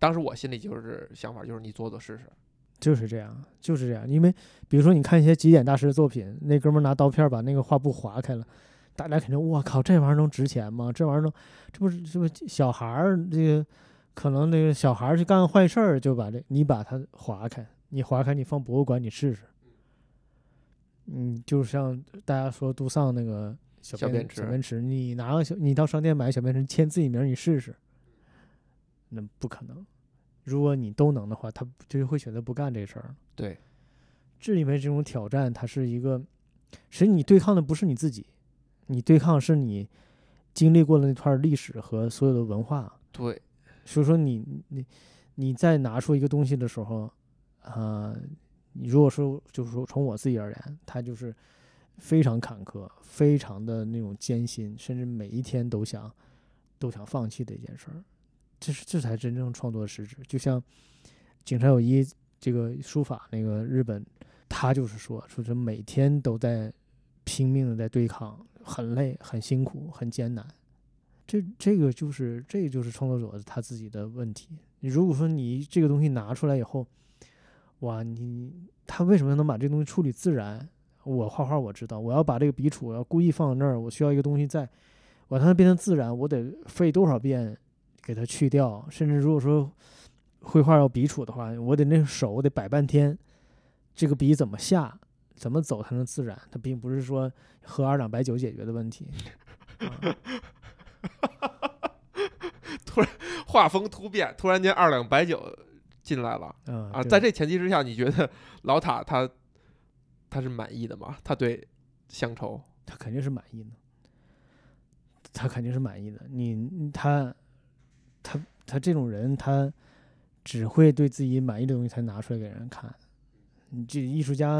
Speaker 1: 当时我心里就是想法，就是你做做试试。
Speaker 2: 就是这样，就是这样。因为比如说，你看一些极简大师的作品，那哥们儿拿刀片儿把那个画布划开了，大家肯定我靠，这玩意儿能值钱吗？这玩意儿能，这不是这不小孩儿这个可能那个小孩儿去干坏事儿，就把这你把它划开，你划开，你放博物馆，你试试。嗯，就像大家说杜尚那个小便
Speaker 1: 池
Speaker 2: 小便池，你拿个小，你到商店买小便池，签自己名儿，你试试，那不可能。如果你都能的话，他就会选择不干这事儿。
Speaker 1: 对，
Speaker 2: 是因为这种挑战，它是一个，实际你对抗的不是你自己，你对抗是你经历过的那段历史和所有的文化。
Speaker 1: 对，
Speaker 2: 所以说你你你在拿出一个东西的时候，呃，你如果说就是说从我自己而言，它就是非常坎坷，非常的那种艰辛，甚至每一天都想都想放弃的一件事儿。这是这才真正创作实质。就像井上有一这个书法那个日本，他就是说说是每天都在拼命的在对抗，很累、很辛苦、很艰难。这这个就是这个就是创作者他自己的问题。你如果说你这个东西拿出来以后，哇，你他为什么能把这东西处理自然？我画画我知道，我要把这个笔触我要故意放在那儿，我需要一个东西在，我让它变成自然，我得费多少遍给它去掉。甚至如果说绘画要笔触的话，我得那个手我得摆半天，这个笔怎么下，怎么走才能自然？它并不是说喝二两白酒解决的问题。突然
Speaker 1: 画风突变，突然间二两白酒进来了
Speaker 2: 嗯
Speaker 1: 啊！在这前提之下，你觉得老塔他他是满意的吗？他对乡愁，
Speaker 2: 他肯定是满意的，他肯定是满意的。你你他他他这种人，他只会对自己满意的东西才拿出来给人看。你这艺术家，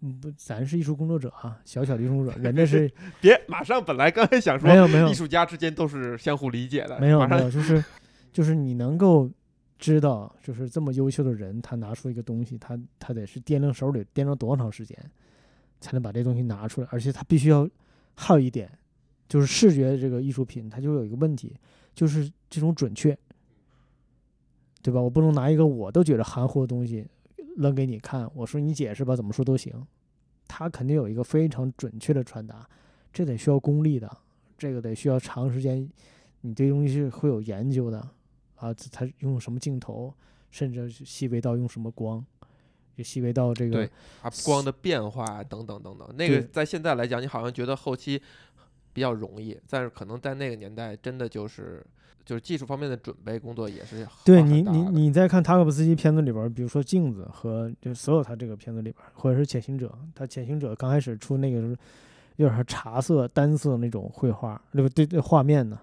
Speaker 2: 嗯不，咱是艺术工作者啊，小小的艺术工作者，人家是
Speaker 1: 别马上，本来刚才想说
Speaker 2: 没有没有
Speaker 1: 艺术家之间都是相互理解的，
Speaker 2: 没有没有，就是就是你能够知道，就是这么优秀的人，他拿出一个东西，他他得是掂量手里掂量多长时间，才能把这东西拿出来，而且他必须要还有一点，就是视觉这个艺术品，它就有一个问题，就是这种准确，对吧？我不能拿一个我都觉得含糊的东西扔给你看，我说你解释吧，怎么说都行，他肯定有一个非常准确的传达，这得需要功力的，这个得需要长时间。你对东西是会有研究的啊，它它用什么镜头，甚至细微到用什么光，就细微到这个
Speaker 1: 对啊，光的变化等等等等，那个在现在来讲，你好像觉得后期比较容易，但是可能在那个年代，真的就是就是技术方面的准备工作也是
Speaker 2: 对你你你在看塔可夫斯基片子里边儿，比如说《镜子》和就所有他这个片子里边儿，或者是《潜行者》，他《潜行者》刚开始出那个时候有点儿茶色单色那种绘画，那个对对画面呢，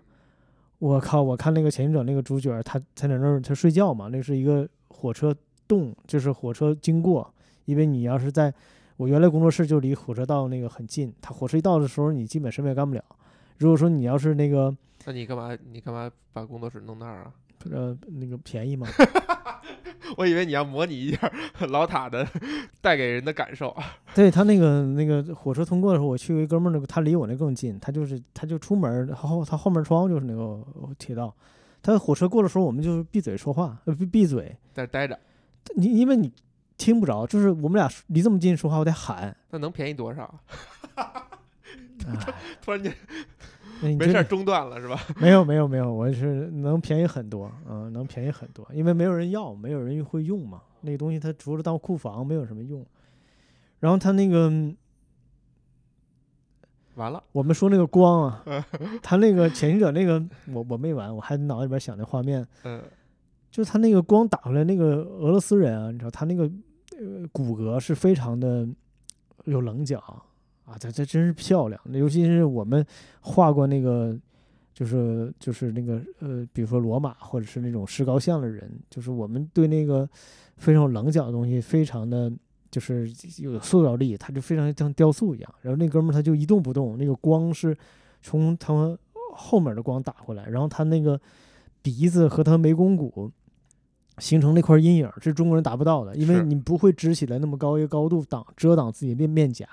Speaker 2: 我靠！我看那个《潜行者》那个主角，他他在那儿他睡觉嘛，那是一个火车动，就是火车经过，因为你要是在我原来工作室就离火车道那个很近，他火车一到的时候，你基本什么也干不了。如果说你要是那个
Speaker 1: 那你干嘛你干嘛把工作室弄那儿啊？
Speaker 2: 呃那个便宜嘛，
Speaker 1: 我以为你要模拟一下老塔的带给人的感受。
Speaker 2: 对他那个那个火车通过的时候，我去一哥们儿，那个他离我那更近，他就是他就出门后他后门窗就是那个铁道，他火车过的时候，我们就是闭嘴说话，呃闭闭嘴，
Speaker 1: 在这待着，
Speaker 2: 你因为你听不着，就是我们俩离这么近说话，我得喊，
Speaker 1: 那能便宜多少？
Speaker 2: 哎，
Speaker 1: 突然间没事中断了是吧？
Speaker 2: 没有没有没有，我是能便宜很多，嗯，能便宜很多，因为没有人要，没有人会用嘛，那个东西它除了当库房没有什么用。然后它那个
Speaker 1: 完了，
Speaker 2: 我们说那个光啊，它那个潜行者那个我我没完，我还脑子里边想那画面，
Speaker 1: 嗯，
Speaker 2: 就他那个光打回来那个俄罗斯人啊，你知道他那个呃骨骼是非常的有棱角啊，这这真是漂亮。尤其是我们画过那个，就是就是那个呃，比如说罗马或者是那种石膏像的人，就是我们对那个非常有棱角的东西非常的。就是有塑造力，他就非常像雕塑一样。然后那哥们儿他就一动不动，那个光是从他们后面的光打过来，然后他那个鼻子和他眉弓骨形成那块阴影，是中国人达不到的，因为你不会支起来那么高一个高度挡遮挡自己面面颊。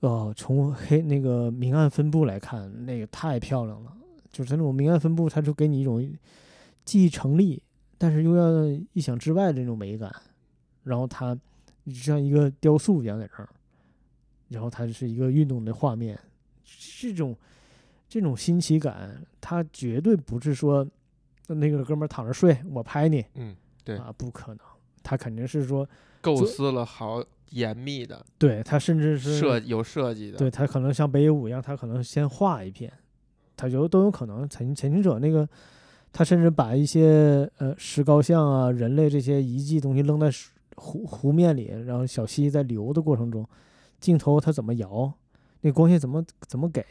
Speaker 2: 哦，从黑那个明暗分布来看，那个太漂亮了，就是那种明暗分布，它就给你一种既成立，但是又要意想之外的那种美感。然后它就像一个雕塑一样在这儿，然后它是一个运动的画面，这种这种新奇感，它绝对不是说那个哥们儿躺着睡，我拍你
Speaker 1: 嗯，对，
Speaker 2: 啊，不可能，他肯定是说，
Speaker 1: 构思了好严密的
Speaker 2: 对他甚至是
Speaker 1: 设有设计的，
Speaker 2: 对他可能像北野武一样，他可能先画一片，他有都有可能。潜潜行者那个，他甚至把一些呃石膏像啊、人类这些遗迹东西扔在水湖湖面里，然后小溪在流的过程中，镜头它怎么摇，那光线怎么怎么给，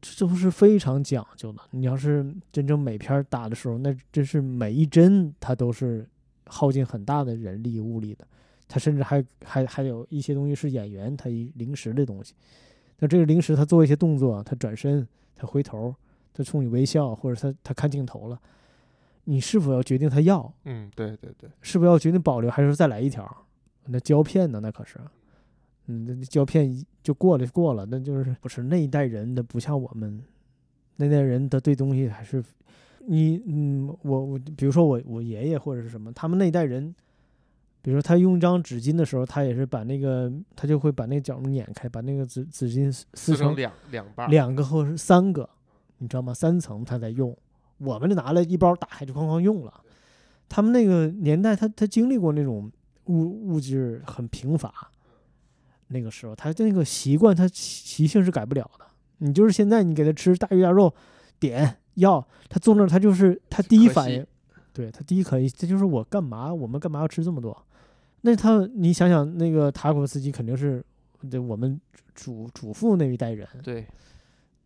Speaker 2: 这都是非常讲究的。你要是真正每片儿打的时候，那真是每一帧它都是耗尽很大的人力物力的。它甚至还还还有一些东西是演员他一临时的东西。那这个临时他做一些动作，他转身，他回头，他冲你微笑，或者他他看镜头了，你是否要决定他要？
Speaker 1: 嗯，对对对，
Speaker 2: 是不是要决定保留，还是再来一条？那胶片呢？那可是，嗯，那胶片就过了过了，那就是不是那一代人的不像我们，那代人的对东西还是你嗯，我我比如说我我爷爷或者是什么，他们那一代人，比如说他用一张纸巾的时候，他也是把那个他就会把那个角碾开，把那个纸纸巾撕撕成
Speaker 1: 两两半儿，
Speaker 2: 两个或者是三个，你知道吗？三层他在用，我们就拿了一包打开就哐哐用了。他们那个年代他，他经历过那种物物质很贫乏，那个时候他那个习惯，他习习性是改不了的。你就是现在你给他吃大鱼大肉，点药他坐那儿，他就是他第一反应，对他第一可以，这就是我干嘛？我们干嘛要吃这么多？那他你想想，那个塔可夫斯基肯定是对我们主主父那一代人，
Speaker 1: 对，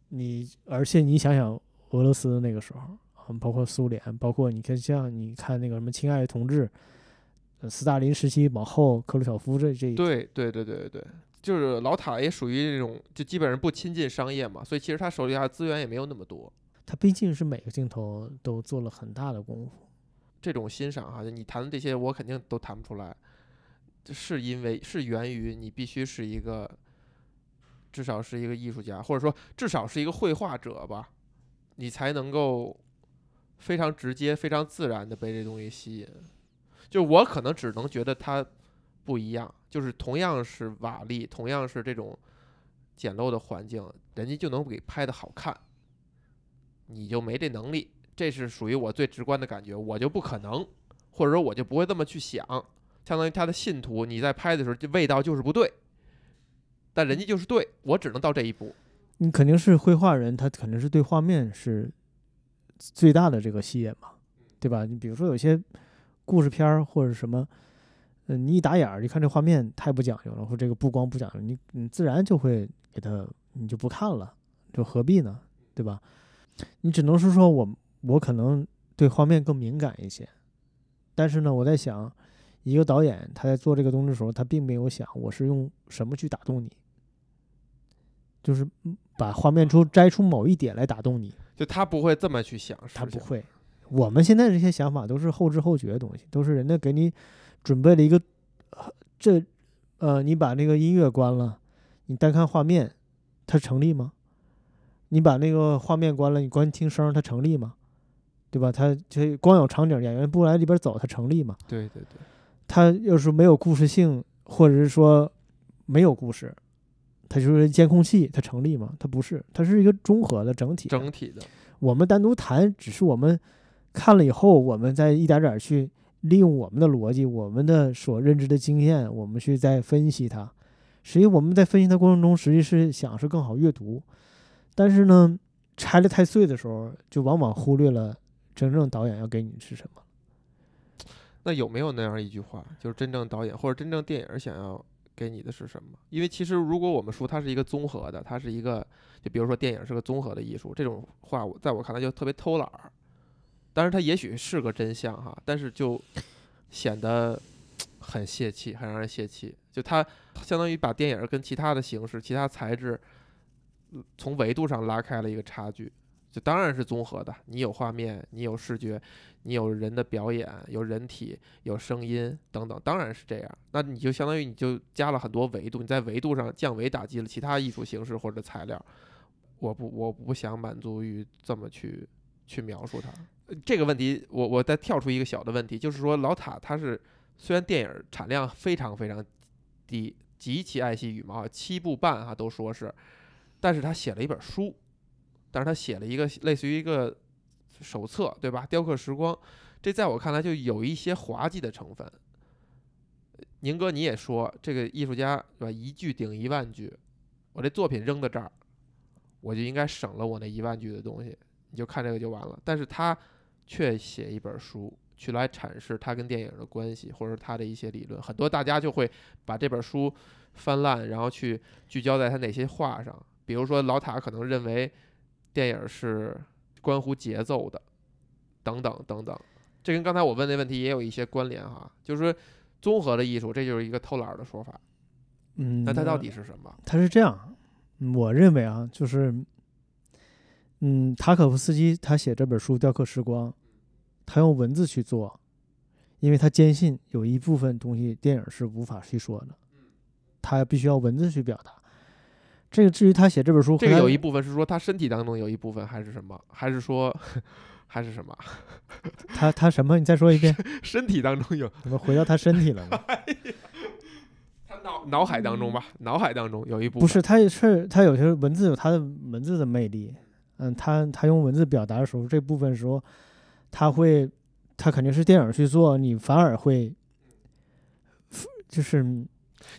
Speaker 2: 你而且你想想俄罗斯那个时候，嗯，包括苏联，包括你看像你看那个什么《亲爱的同志》，呃，斯大林时期往后克鲁晓夫这这
Speaker 1: 对对对对对对，就是老塔也属于这种，就基本上不亲近商业嘛，所以其实他手里下的资源也没有那么多。
Speaker 2: 他毕竟是每个镜头都做了很大的功夫。
Speaker 1: 这种欣赏哈，就你谈的这些，我肯定都谈不出来。这是因为是源于你必须是一个，至少是一个艺术家，或者说至少是一个绘画者吧，你才能够非常直接、非常自然的被这东西吸引。就我可能只能觉得它不一样，就是同样是瓦砾，同样是这种简陋的环境，人家就能给拍的好看，你就没这能力。这是属于我最直观的感觉，我就不可能，或者说我就不会这么去想。相当于他的信徒，你在拍的时候，这味道就是不对，但人家就是对，我只能到这一步。
Speaker 2: 你肯定是绘画人，他肯定是对画面是最大的这个吸引嘛，对吧？你比如说有些故事片儿或者什么，嗯，你一打眼儿，一看这画面太不讲究了，或者这个布光不讲究，你你自然就会给他，你就不看了，就何必呢？对吧？你只能是说我我可能对画面更敏感一些，但是呢，我在想，一个导演他在做这个东西的时候，他并没有想我是用什么去打动你，就是嗯把画面出摘出某一点来打动你，
Speaker 1: 就他不会这么去想，
Speaker 2: 他不。会。我们现在这些想法都是后知后觉的东西，都是人家给你准备了一个，呃这呃，你把那个音乐关了，你单看画面，它成立吗？你把那个画面关了，你光听声儿，它成立吗？对吧？它就光有场景，演员不来里边走，它成立吗？
Speaker 1: 对对对，
Speaker 2: 它要是没有故事性，或者是说没有故事，它就是监控器，它成立吗？它不是，它是一个综合的整体的。
Speaker 1: 整体的，
Speaker 2: 我们单独谈，只是我们看了以后，我们再一点点去利用我们的逻辑、我们的所认知的经验，我们去再分析它。实际我们在分析它过程中，实际是想是更好阅读，但是呢，拆的太碎的时候，就往往忽略了真正导演要给你是什么。
Speaker 1: 那有没有那样一句话，就是真正导演或者真正电影想要给你的是什么？因为其实如果我们说它是一个综合的，它是一个，就比如说电影是个综合的艺术，这种话我在我看来就特别偷懒儿。当然，它也许是个真相哈，但是就显得 很泄气，很让人泄气。就它相当于把电影跟其他的形式、其他材质，从维度上拉开了一个差距。就当然是综合的，你有画面，你有视觉，你有人的表演，有人体，有声音等等，当然是这样。那你就相当于你就加了很多维度，你在维度上降维打击了其他艺术形式或者材料。我不，我不想满足于这么去去描述它。这个问题，我我再跳出一个小的问题，就是说老塔他是虽然电影产量非常非常低，极其爱惜羽毛，七部半哈都说是，但是他写了一本书，但是他写了一个类似于一个手册，对吧？雕刻时光，这在我看来就有一些滑稽的成分。宁哥你也说这个艺术家对吧？一句顶一万句，我这作品扔到这儿，我就应该省了我那一万句的东西，你就看这个就完了。但是他却写一本书去来阐释他跟电影的关系，或者他的一些理论，很多大家就会把这本书翻烂，然后去聚焦在他哪些话上。比如说老塔可能认为电影是关乎节奏的，等等等等。这跟刚才我问那问题也有一些关联哈，就是说综合的艺术，这就是一个偷懒的说法。
Speaker 2: 嗯，
Speaker 1: 那它到底是什么？
Speaker 2: 它是这样，嗯我认为啊，就是，嗯，塔可夫斯基他写这本书《雕刻时光》，他用文字去做，因为他坚信有一部分东西电影是无法去说的，他必须要文字去表达。这个至于他写这本书
Speaker 1: 这个有一部分是说他身体当中有一部分，还是什么？还是说 还是什么？
Speaker 2: 他他什么？你再说一遍，
Speaker 1: 身体当中有
Speaker 2: 怎么回到他身体了呢？
Speaker 1: 他脑脑海当中吧，脑海当中有一部分
Speaker 2: 不是，他也是他有些文字有他的文字的魅力，嗯，他他用文字表达的时候，这部分时候他会，他肯定是电影去做，你反而会，就是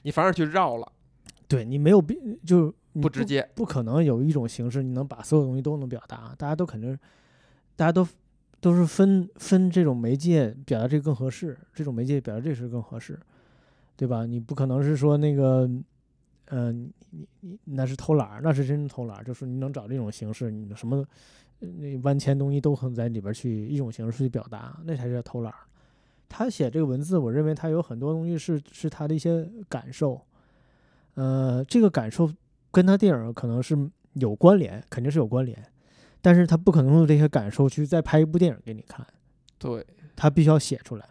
Speaker 1: 你反而去绕了，
Speaker 2: 对你没有必就你
Speaker 1: 不直接。
Speaker 2: 不可能有一种形式你能把所有东西都能表达，大家都肯定，大家都都是分分这种媒介表达这个更合适，这种媒介表达这是更合适，对吧？你不可能是说那个，嗯，你你你那是偷懒儿，那是真偷懒儿，就是你能找这种形式，你什么呃那万千东西都可能在里边儿去一种形式去表达，那才是叫偷懒儿。他写这个文字，我认为他有很多东西是是他的一些感受，呃，这个感受跟他电影可能是有关联，肯定是有关联，但是他不可能用这些感受去再拍一部电影给你看，
Speaker 1: 对，
Speaker 2: 他必须要写出来，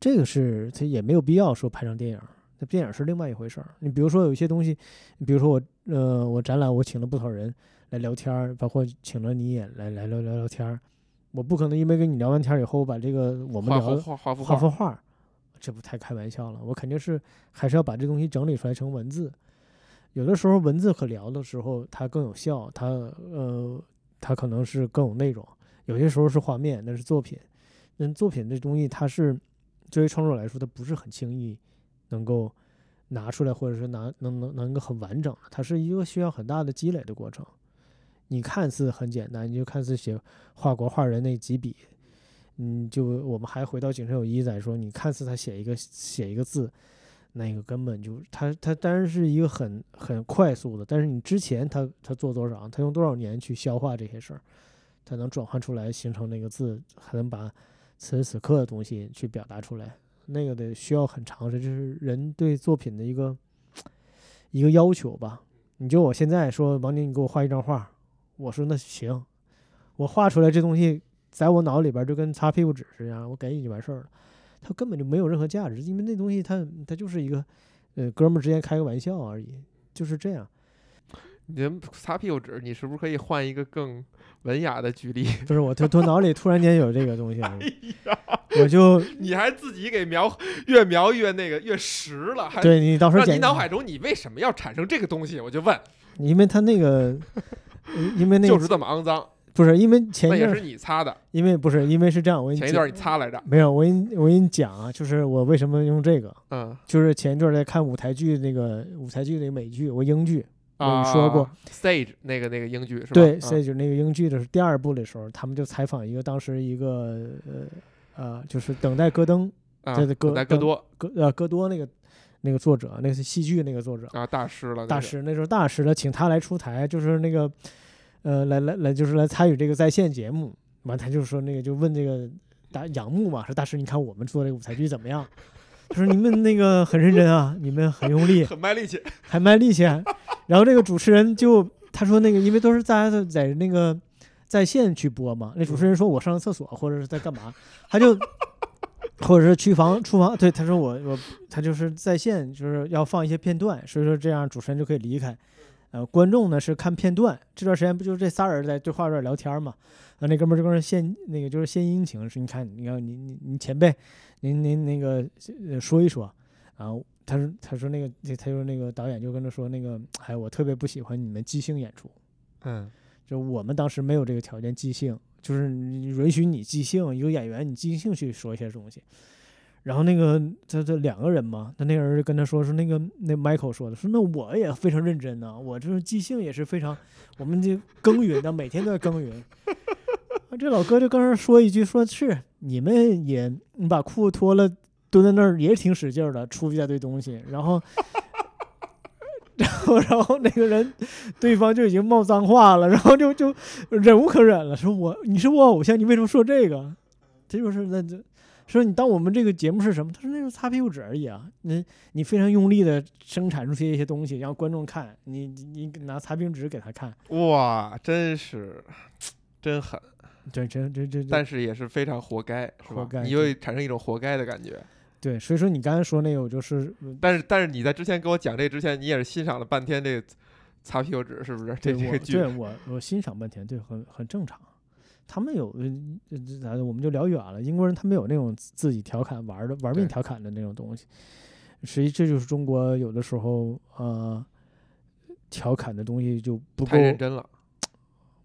Speaker 2: 这个是他也没有必要说拍成电影，那电影是另外一回事儿。你比如说有一些东西，你比如说我呃我展览我请了不少人来聊天儿，包括请了你也来来聊聊聊天儿，我不可能因为跟你聊完天儿以后把这个我们
Speaker 1: 画
Speaker 2: 聊的
Speaker 1: 画画幅
Speaker 2: 画幅画儿，这不太开玩笑了。我肯定是还是要把这东西整理出来成文字。有的时候文字可聊的时候，它更有效，它呃，它可能是更有内容。有些时候是画面，那是作品。那作品这东西，它是作为创作者来说，它不是很轻易能够拿出来，或者是拿能能能够很完整的，它是一个需要很大的积累的过程。你看似很简单，你就看似写画国画人那几笔，嗯，就我们还回到井上有一在说，你看似他写一个写一个字，那个根本就他他当然是一个很很快速的，但是你之前他他做多少，他用多少年去消化这些事儿，他能转换出来形成那个字，还能把此时此刻的东西去表达出来，那个得需要很长时，这是人对作品的一个 一个要求吧。你就我现在说王宁，你给我画一张画，我说那行，我画出来这东西在我脑里边就跟擦屁股纸似的，我给你就完事儿了。它根本就没有任何价值，因为那东西它它就是一个，呃，哥们儿之间开个玩笑而已，就是这样。
Speaker 1: 您擦屁股纸，你是不是可以换一个更文雅的举例？
Speaker 2: 不是我头头脑里突然间有这个东西，
Speaker 1: 哎
Speaker 2: 我就
Speaker 1: 你还自己给描，越描越那个越实了，还
Speaker 2: 对你到时候
Speaker 1: 你脑海中你为什么要产生这个东西？我就问，
Speaker 2: 因为他那个，呃因为那个
Speaker 1: 就是这么肮脏，
Speaker 2: 不是因为前一阵儿
Speaker 1: 那也是，你擦的，
Speaker 2: 因为不是因为是这样，我
Speaker 1: 前一段你擦来着，
Speaker 2: 没有，我跟你我跟你讲啊，就是我为什么用这个，
Speaker 1: 嗯，
Speaker 2: 就是前一段儿在看舞台剧那个舞台剧那个美剧，我英剧，我跟
Speaker 1: 啊，
Speaker 2: 你说过
Speaker 1: stage 那个那个英剧是吧？
Speaker 2: 对，
Speaker 1: 嗯
Speaker 2: 所以就是那个英剧的是第二部的时候，他们就采访一个当时一个呃呃，就是等待戈登
Speaker 1: 在戈多
Speaker 2: 戈呃戈多那个那个作者，那个是戏剧那个作者
Speaker 1: 啊，大师了，
Speaker 2: 大师，那时候大师了，请他来出台，就是那个呃来来来，就是来参与这个在线节目。完，他就说那个就问这个大仰慕嘛，说大师，你看我们做这个舞台剧怎么样？他说你们那个很认真啊，你们很用力，
Speaker 1: 很卖力气，
Speaker 2: 还卖力气。然后这个主持人就他说那个，因为都是大家都在那个在线去播嘛，那主持人说我上个厕所或者是在干嘛，他就或者是去房厨房，对他说我我他就是在线就是要放一些片段，所以说这样主持人就可以离开。呃，观众呢是看片段，这段时间不就是这仨人在对话这聊天嘛？啊，那哥们儿就跟那献那个就是献殷勤，是你看，你看你你你前辈，您您那个呃说一说，然后他说他说那个他说那个导演就跟他说那个，哎，我特别不喜欢你们即兴演出，
Speaker 1: 嗯，
Speaker 2: 就我们当时没有这个条件即兴，就是允许你即兴，一个演员你即兴去说一些东西。然后那个他他两个人嘛，他那个人就跟他说说那个那 Michael 说的，说那我也非常认真呢、我就是即兴也是非常，我们这耕耘的，每天都在耕耘。这老哥就跟人说一句，说是你们也你把裤子脱了，蹲在那儿也挺使劲的，出一大堆东西，然后，然 后然后那个人对方就已经冒脏话了，然后就就忍无可忍了，说我你是我偶像，你为什么说这个？这就是那这说你当我们这个节目是什么？他说那是擦屁股纸而已啊，你你非常用力的生产出些一些东西，让观众看，你你你拿擦屁股纸给他看，
Speaker 1: 哇，真是真狠，
Speaker 2: 这这这这这
Speaker 1: 但是也是非常活该，是吧？
Speaker 2: 活该
Speaker 1: 你会产生一种活该的感觉。
Speaker 2: 对，所以说你刚才说那个，我就是
Speaker 1: 但是但是你在之前给我讲这之前，你也是欣赏了半天这个擦屁股纸，是不是？这
Speaker 2: 对我
Speaker 1: 这个剧
Speaker 2: 对我我欣赏半天，对，很很正常。他们有，呃这这咱我们就聊远了。英国人他们有那种自自己调侃玩儿的玩命调侃的那种东西，实际这就是中国有的时候呃调侃的东西就不够
Speaker 1: 太，认真了，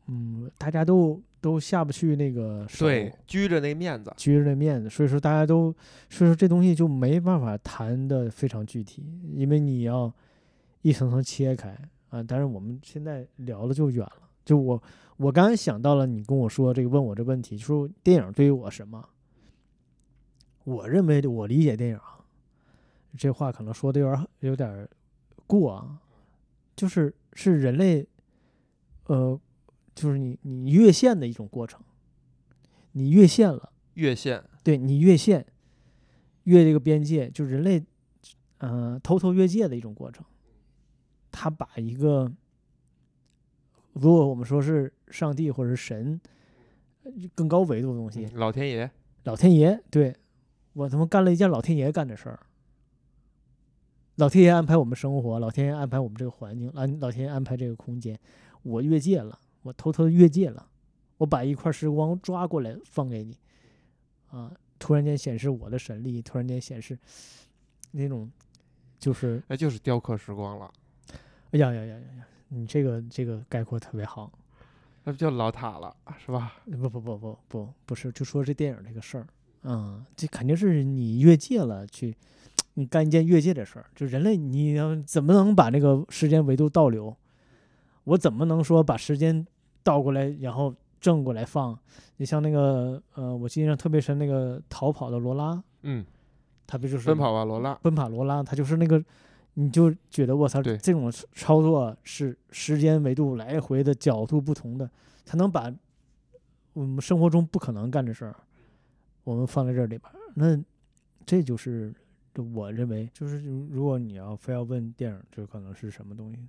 Speaker 2: 嗯，大家都都下不去那个手
Speaker 1: 对，拘着那面子，
Speaker 2: 拘着那面子，所以说大家都，所以说这东西就没办法谈的非常具体，因为你要一层层切开啊。但是我们现在聊的就远了，就我我刚才想到了，你跟我说这个问我这问题，就说电影对于我什么？我认为我理解电影啊，这话可能说的有点儿有点儿过啊，就是是人类，呃，就是你你越线的一种过程，你越线了。
Speaker 1: 越线，
Speaker 2: 对你越线，越这个边界，就人类，呃，偷偷越界的一种过程。他把一个，如果我们说是上帝或者是神，呃更高维度的东西，
Speaker 1: 嗯老天爷，
Speaker 2: 老天爷，对我他妈干了一件老天爷干的事儿。老天爷安排我们生活，老天爷安排我们这个环境，老老天爷安排这个空间，我越界了，我偷偷越界了，我把一块时光抓过来放给你，啊，突然间显示我的神力，突然间显示那种就是
Speaker 1: 那就是雕刻时光了，
Speaker 2: 哎呀呀呀呀呀，你这个这个概括特别好。
Speaker 1: 那不就老塔了，是吧？
Speaker 2: 不不不不不不是，就说这电影这个事儿，嗯，这肯定是你越界了，去你干一件越界的事儿。就人类，你要怎么能把那个时间维度倒流？我怎么能说把时间倒过来，然后正过来放？你像那个呃，我印象特别深，那个逃跑的罗拉，
Speaker 1: 嗯，
Speaker 2: 他不就是
Speaker 1: 奔跑吧罗拉，
Speaker 2: 奔跑罗拉，他就是那个，你就觉得我操，
Speaker 1: 对
Speaker 2: 这种操作是时间维度来回的角度不同的，才能把我们生活中不可能干的事儿，我们放在这里边儿。那这就是我认为，就是如如果你要非要问电影，这可能是什么东西？